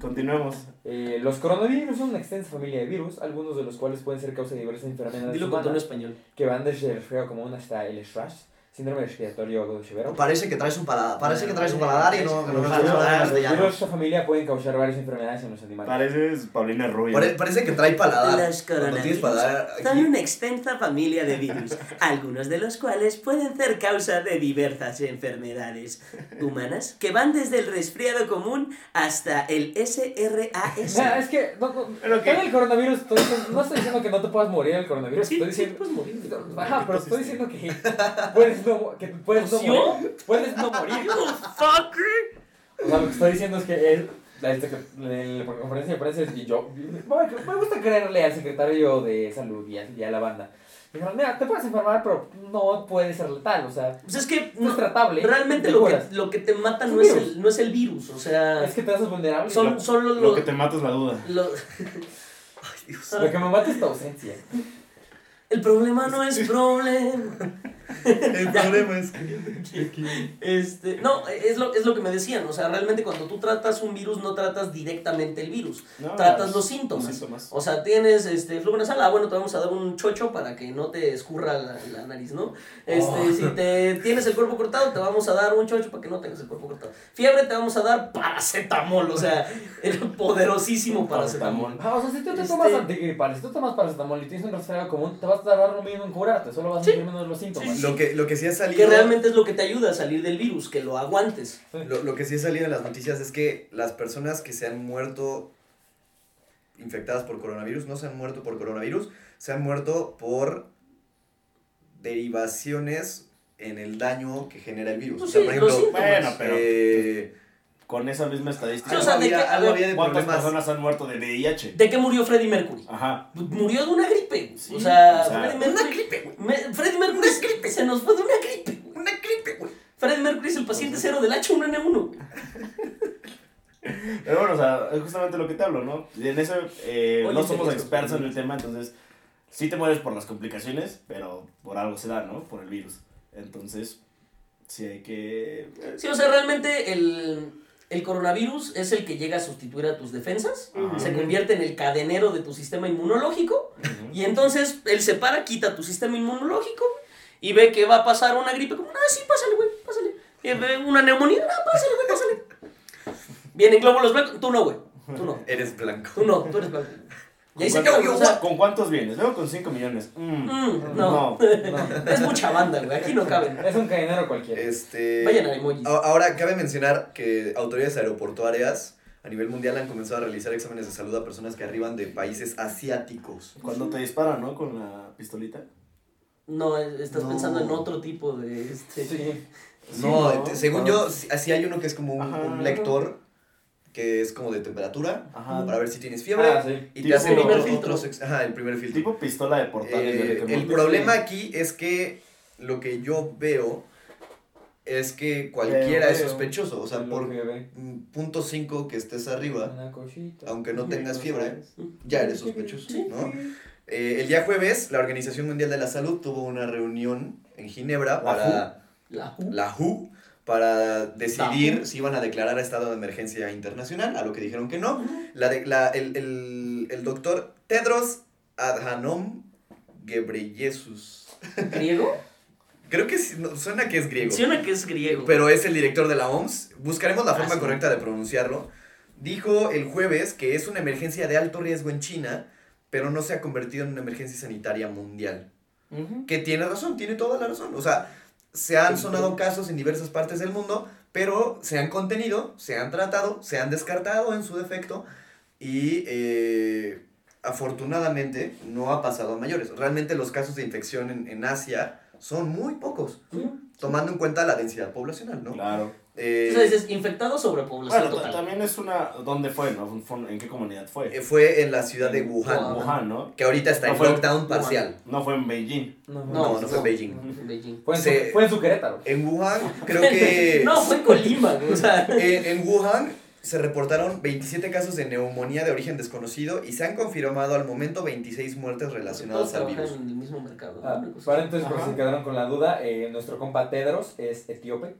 Continuemos.
Eh, los coronavirus son una extensa familia de virus, algunos de los cuales pueden ser causa de diversas enfermedades
Dilo con tono español.
que van desde el resfriado común hasta el SRAS, síndrome respiratorio agudo severo.
Parece que traes un paladar, parece que traes un paladar y no, que no
Los
sabes hablar en
virus de esta familia pueden causar varias enfermedades en los animales.
Pareces Paulina Rubio.
Pare- parece que trae paladar.
Los coronavirus
paladar
son una extensa familia de virus, algunos de los cuales pueden ser causa de diversas enfermedades humanas que van desde el resfriado común hasta el SRAS.
Mira, es que no, no,
que-
el coronavirus estoy diciendo- no estoy diciendo que no te puedas morir del coronavirus,
Sí,
estoy
sí,
diciendo...
puedes morir.
Ajá, pero estoy diciendo que puedes no, que puedes no morir. Puedes no morir.
Fucker.
O sea, lo que estoy diciendo es que él, la, este, en la conferencia de prensa, y yo, me, gusta creerle al secretario de salud y a, y a la banda. Dijeron, mira, te puedes enfermar, pero no puede ser letal, o sea,
Pues es que
no es tratable.
realmente
te
lo que, lo que te mata no es, el, no es el virus. O sea,
Es que te haces vulnerable.
son
lo,
solo
Lo
los.
que te mata es la duda.
lo-
lo que me mata es tu ausencia.
el problema no es problema.
El problema es
Este, no, es lo, es lo que me decían. O sea, realmente cuando tú tratas un virus, no tratas directamente el virus.
No,
tratas los síntomas.
síntomas.
O sea, tienes este, flujo nasal, ah, bueno, te vamos a dar un chocho para que no te escurra la, la nariz, ¿no? Este,
Oh.
Si te tienes el cuerpo cortado, te vamos a dar un chocho para que no tengas el cuerpo cortado. Fiebre, te vamos a dar paracetamol, o sea, el poderosísimo paracetamol.
Ah, o sea, si tú te
Este-
tomas antigripal, si tú tomas paracetamol y tienes un resfriado común, te vas a tardar lo mismo en curarte, solo vas a sentir menos los síntomas.
Lo que, lo que sí ha salido.
Que realmente es lo que te ayuda a salir del virus, que lo aguantes.
Lo, lo que sí ha salido en las noticias es que las personas que se han muerto infectadas por coronavirus no se han muerto por coronavirus, se han muerto por derivaciones en el daño que genera el virus.
Pues
o sea,
sí,
por ejemplo.
Bueno, pero
eh,
con esa misma estadística,
Sí, o sea,
algo
de
había,
que- a
algo
ver,
había de
¿cuántas
problemas.
personas han muerto de VIH?
¿De qué murió Freddie Mercury?
Ajá.
Murió de una gripe.
Sí,
o sea,
o sea,
Freddie Mercury. Me- Freddie Mercury se nos fue de una gripe. güey.
Una gripe, güey.
Freddie Mercury es el paciente cero del H1N1.
Pero bueno, o sea, es justamente lo que te hablo, ¿no? Y en eso eh,
Oye,
no
¿en
somos expertos en el tema, entonces sí te mueres por las complicaciones, pero por algo se da, ¿no? Por el virus. Entonces, sí hay que... eh,
Sí, o sea, realmente el, el coronavirus es el que llega a sustituir a tus defensas. Se convierte en el cadenero de tu sistema inmunológico. Y entonces él se para, quita tu sistema inmunológico y ve que va a pasar una gripe. Como, ah, sí, pásale, güey, pásale. Y ve una neumonía, ah, pásale, güey, pásale. Vienen glóbulos blancos. Tú no, güey. Tú no.
Eres blanco.
Tú no, tú eres blanco. Y ahí
¿Con,
se
cuántos-
quedó, o sea,
¿Con cuántos vienes? Vengo con 5 millones. Mm.
mm, no.
No.
Es mucha banda, güey. Aquí no caben.
Es un cadenero cualquiera.
Este,
Vayan a emojis.
Ahora, cabe mencionar que autoridades aeroportuarias a nivel mundial han comenzado a realizar exámenes de salud a personas que arriban de países asiáticos.
Cuando te disparan, ¿no? Con la pistolita.
No, estás
No.
pensando en otro tipo de. Este...
Sí.
No, según
Ah.
yo, sí- así hay uno que es como un lector que es como de temperatura
Ajá.
para ver si tienes fiebre
Ah, sí.
y
Tipo-
te hacen
filtro.
otros ex- ajá, el primer filtro.
Tipo pistola de portales.
Eh, el problema aquí es que lo que yo veo es que cualquiera
Veo,
es sospechoso, o sea, por punto 5 que estés arriba,
Una cosita.
aunque no tengas fiebre, ya eres sospechoso, ¿no? Eh, el día jueves, la Organización Mundial de la Salud tuvo una reunión en Ginebra
¿La
para
La
la WHO para decidir si iban a declarar estado de emergencia internacional, a lo que dijeron que no. La de- la- el, el, el doctor Tedros Adhanom Ghebreyesus.
¿Griego?
Creo que sí, no, suena que es griego.
Menciona que es griego.
Pero es el director de la OMS. Buscaremos la
Ah,
forma
sí.
correcta de pronunciarlo. Dijo el jueves que es una emergencia de alto riesgo en China, pero no se ha convertido en una emergencia sanitaria mundial. Que tiene razón, tiene toda la razón. O sea, se han sonado casos en diversas partes del mundo, pero se han contenido, se han tratado, se han descartado en su defecto y eh, afortunadamente no ha pasado a mayores. Realmente los casos de infección en, en Asia son muy pocos, tomando en cuenta la densidad poblacional, ¿no?
Claro.
Eh,
O sea, dices, infectado sobre población
Bueno,
total.
también es una... ¿Dónde fue, no? Fue- ¿En qué comunidad fue?
eh, fue en la ciudad de Wuhan,
Wuhan.
¿no?
que ahorita está
No
en
fue-
lockdown parcial.
No fue en Beijing.
No,
No, no fue en Beijing.
En Beijing.
Fue en,
Se-
su, fue en su Querétaro.
En Wuhan, creo que...
No, fue en Colima, güey, o sea.
En, en Wuhan se reportaron 27 casos de neumonía de origen desconocido y se han confirmado al momento 26 muertes
Todos
relacionadas al
trabajan
virus.
en el mismo mercado.
Ah,
¿no? Pues,
paréntesis, por
Ajá.
si se quedaron con la duda, eh, nuestro compa Tedros es etíope.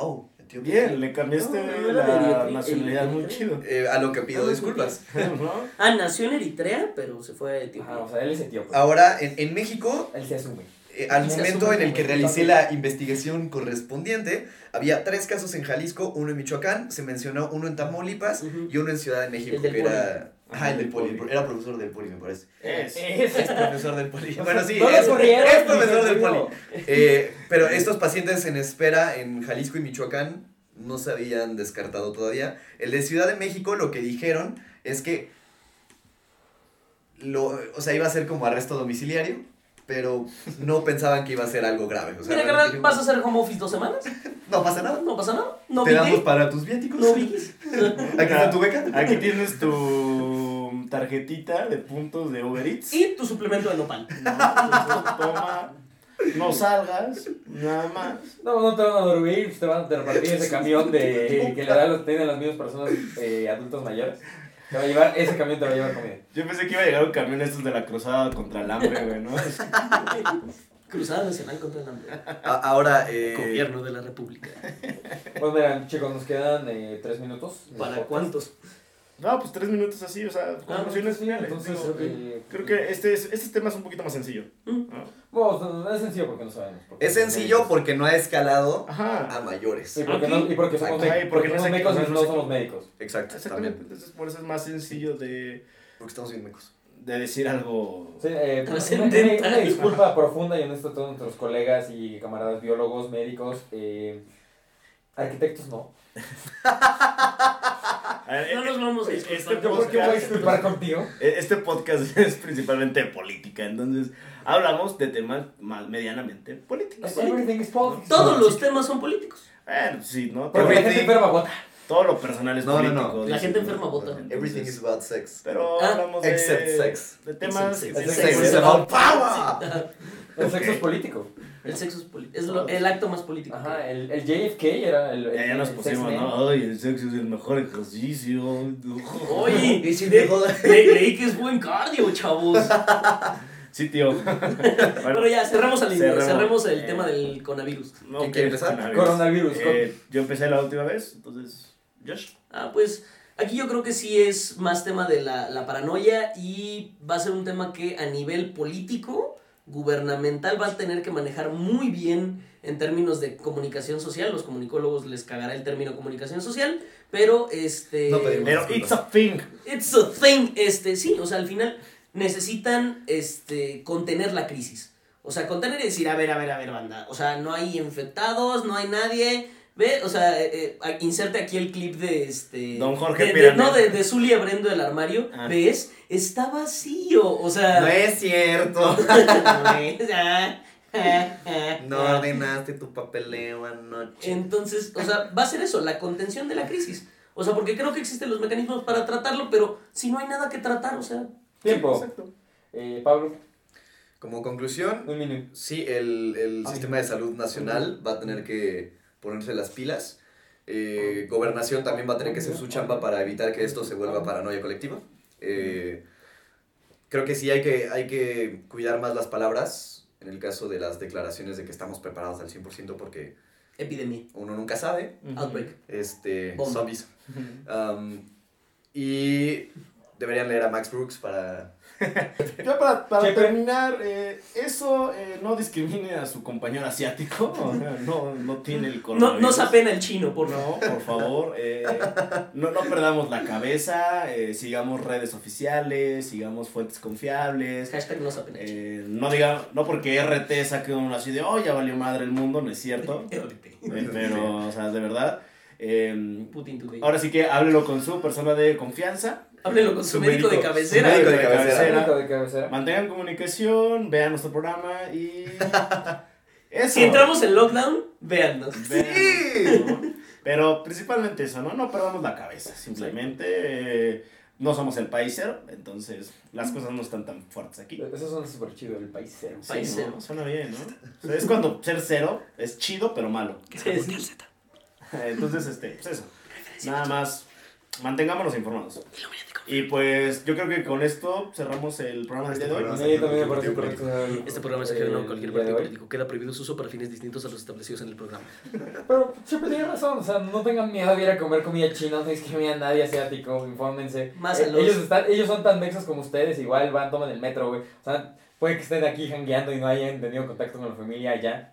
Oh, Etiopía.
Bien, le cambiaste
No,
la
Eritrea,
nacionalidad muy chido.
Eh, a lo que pido disculpas.
¿No?
Ah, nació en Eritrea, pero se fue a Etiopía.
Ajá, o sea, él es etíope.
Ahora, en, en México,
Él se asume.
eh, al
se
momento
asume
en el que realicé la investigación correspondiente, había tres casos en Jalisco, uno en Michoacán, se mencionó uno en Tamaulipas y uno en Ciudad de México, que era... Ajá, el del
Poli.
poli. Era profesor del poli, me parece.
Es.
Es.
Es profesor del poli. Bueno, sí,
No
es, profesor del poli. Eh, pero estos pacientes en espera en Jalisco y Michoacán no se habían descartado todavía. El de Ciudad de México lo que dijeron es que lo, o sea, iba a ser como arresto domiciliario, pero no pensaban que iba a ser algo grave. O sea,
Mira, carnal, ¿vas a hacer home office dos semanas?
no pasa nada.
No pasa nada. No
Te damos para tus viáticos.
No.
Aquí está tu beca.
Aquí tienes tu tarjetita de puntos de Uber Eats.
Y tu suplemento de nopal.
No, toma, no salgas, nada más.
No, no te van a dormir, te van a repartir ese camión de que le da los, tienen las mismas personas eh, adultos mayores. Te va a llevar, ese camión te va a llevar comida.
Yo pensé que iba a llegar un camión estos de la cruzada contra el hambre, güey, ¿no?
Cruzada Nacional contra el Hambre.
Ahora, eh,
Gobierno de la República.
Pues mira, chicos, nos quedan eh, tres minutos.
¿Para
podcast.
cuántos?
No, pues tres minutos así, o sea, conclusiones finales.
Entonces,
Digo,
eh,
creo que este, es, este tema es un poquito más sencillo.
Mm.
¿no?
bueno, no, no es sencillo porque no sabemos. porque
es sencillo
médicos.
porque no ha escalado
Ajá.
a mayores.
Y porque, no, y porque somos,
Ajá,
médicos,
y
porque
porque no
somos médicos y
no
somos médicos.
Exacto,
Exactamente, entonces por eso es más sencillo de,
Porque estamos bien mecos.
de decir algo.
Sí, eh, una,
Trascendental.
una disculpa profunda y honesta a todos nuestros colegas y camaradas biólogos, médicos, eh, arquitectos no.
Ver,
No
eh,
nos vamos a
este
disculpar.
Yo porque voy a
podcast-
disculpar contigo.
Eh, Este podcast es principalmente de política, entonces hablamos de temas más medianamente políticos.
Everything is politics.
Todos los temas son políticos.
Bueno, sí, ¿no?
Porque la gente enferma vota.
todo lo personal es
No, no,
político.
no.
La
dicen,
gente
¿no?
enferma vota.
Everything is about sex.
Pero
Ah,
hablamos de,
except sex.
de temas
Except sex.
is about power.
El sexo es político.
El sexo es, poli- es lo- el acto más político.
Ajá, el, el JFK era el. el
Ya, ya nos pusimos. ¿no? Ay, el sexo es el mejor ejercicio.
Oye,
Y si
le- leí que es buen cardio, chavos.
Sí, tío.
Pero ya, cerramos, al,
Cerremos.
cerremos el
Eh,
tema del coronavirus.
No,
¿Quién quiere empezar?
coronavirus.
Coronavirus.
Eh, yo empecé la última vez, entonces. Josh.
Ah, pues aquí yo creo que sí es más tema de la, la paranoia y va a ser un tema que a nivel político, gubernamental, va a tener que manejar muy bien en términos de comunicación social. Los comunicólogos les cagará el término comunicación social, pero este...
No pedimos.
Pero it's a thing.
It's a thing, este, sí, o sea, al final necesitan, este, contener la crisis. O sea, contener y decir, a ver, a ver, a ver, banda. O sea, no hay infectados, no hay nadie. Ve, o sea, eh, eh, inserte aquí el clip de este.
Don Jorge
de- de-. No, de, de Zully abriendo el armario.
Ah.
¿Ves? Está vacío. O sea.
No es cierto.
no es,
No ordenaste tu papeleo anoche.
Entonces, o sea, va a ser eso, la contención de la crisis. O sea, porque creo que existen los mecanismos para tratarlo, pero si no hay nada que tratar, o sea.
Tiempo.
Exacto.
Eh, Pablo,
Como conclusión,
un minuto.
sí, el, el
Ay.
sistema de salud nacional va a tener que ponerse las pilas. Eh, gobernación también va a tener que hacer su chamba para evitar que esto se vuelva paranoia colectiva. Eh, creo que sí hay que, hay que cuidar más las palabras en el caso de las declaraciones de que estamos preparados al 100% porque
Epidemia.
uno nunca sabe.
Outbreak.
Este,
Bomba.
zombies. Um, y deberían leer a Max Brooks para...
Ya para, terminar, eh, eso eh, no discrimine a su compañero asiático. o sea, no, no tiene el
No,
coronavirus.
no se apena el chino, por
No, por favor. eh, no, no perdamos la cabeza. eh, sigamos redes oficiales, sigamos fuentes confiables.
Hashtag no se apena el chino.
eh, no diga, no porque RT saque uno así de, oh, ya valió madre el mundo, no es cierto. Pero, o sea, de verdad. eh, ahora sí que háblelo con su persona de confianza.
Háblelo con su,
Su
médico, de cabecera.
su médico de cabecera.
Médico de cabecera.
Mantengan comunicación, vean nuestro programa y. Eso.
Si entramos en lockdown, véannos.
¿no? Pero principalmente eso, ¿no? No perdamos la cabeza. Simplemente eh, no somos el país cero, entonces las cosas no están tan fuertes aquí.
Eso suena súper chido, el país cero.
Sí,
País
¿no?
cero.
Suena bien, ¿no? O sea, es cuando ser cero es chido, pero malo.
Sí, sí.
Entonces, este, pues eso. Nada más mantengámonos informados. Y pues yo creo que con esto cerramos el programa del día de hoy.
programa.
Sí, también me parece
Partido
correcto. el-
Este programa es
el
ajeno a cualquier
de
partido político. Queda prohibido su uso para fines distintos a los establecidos en el programa.
Pero siempre tiene razón, o sea, no tengan miedo de ir a comer comida china, no discriminen a nadie asiático, infórmense.
Más
Eh,
a los-
ellos, están, ellos son tan mexas como ustedes, igual van, toman el metro, güey. O sea, puede que estén aquí jangueando y no hayan tenido contacto con la familia allá.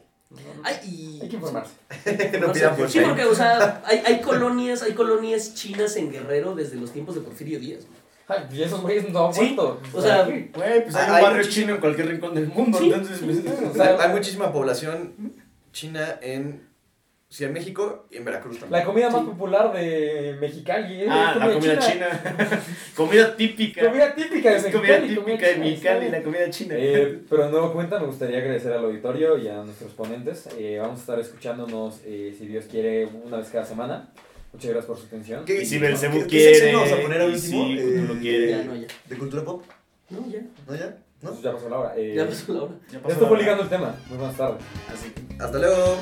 Ay, y...
Hay que informarse.
no pidan por
sí, porque, o sea, hay, hay colonias, hay colonias chinas en Guerrero desde los tiempos de Porfirio Díaz.
Ay, y esos güeyes no han
Sí, o sea,
Güey, pues hay
Hay
un barrio chino en cualquier rincón del mundo,
Sí.
entonces... pues,
o sea,
Hay muchísima población china en Ciudad de México y en Veracruz también.
la comida más
Sí.
popular de Mexicali es
Ah, la comida china. comida típica.
Comida típica de Mexicali.
comida típica de
china,
Mexicali,
sí.
la comida china.
Eh, pero de nuevo cuenta, me gustaría agradecer al auditorio y a nuestros ponentes. Eh, vamos a estar escuchándonos, eh, si Dios quiere, una vez cada semana. Muchas gracias por su atención.
¿Qué-
y si Belcebú
¿Qué- qué
quiere,
vamos a poner al último?
si
Eh,
Cthulhu quiere.
Ya, no, ya.
¿De cultura pop?
No, ya.
¿No ya? ¿No?
Pues ya pasó la hora. Eh,
Ya pasó la hora.
Ya pasó
esto
la
fue
hora.
ligando el tema. Muy buenas tardes.
Así que-
Hasta luego.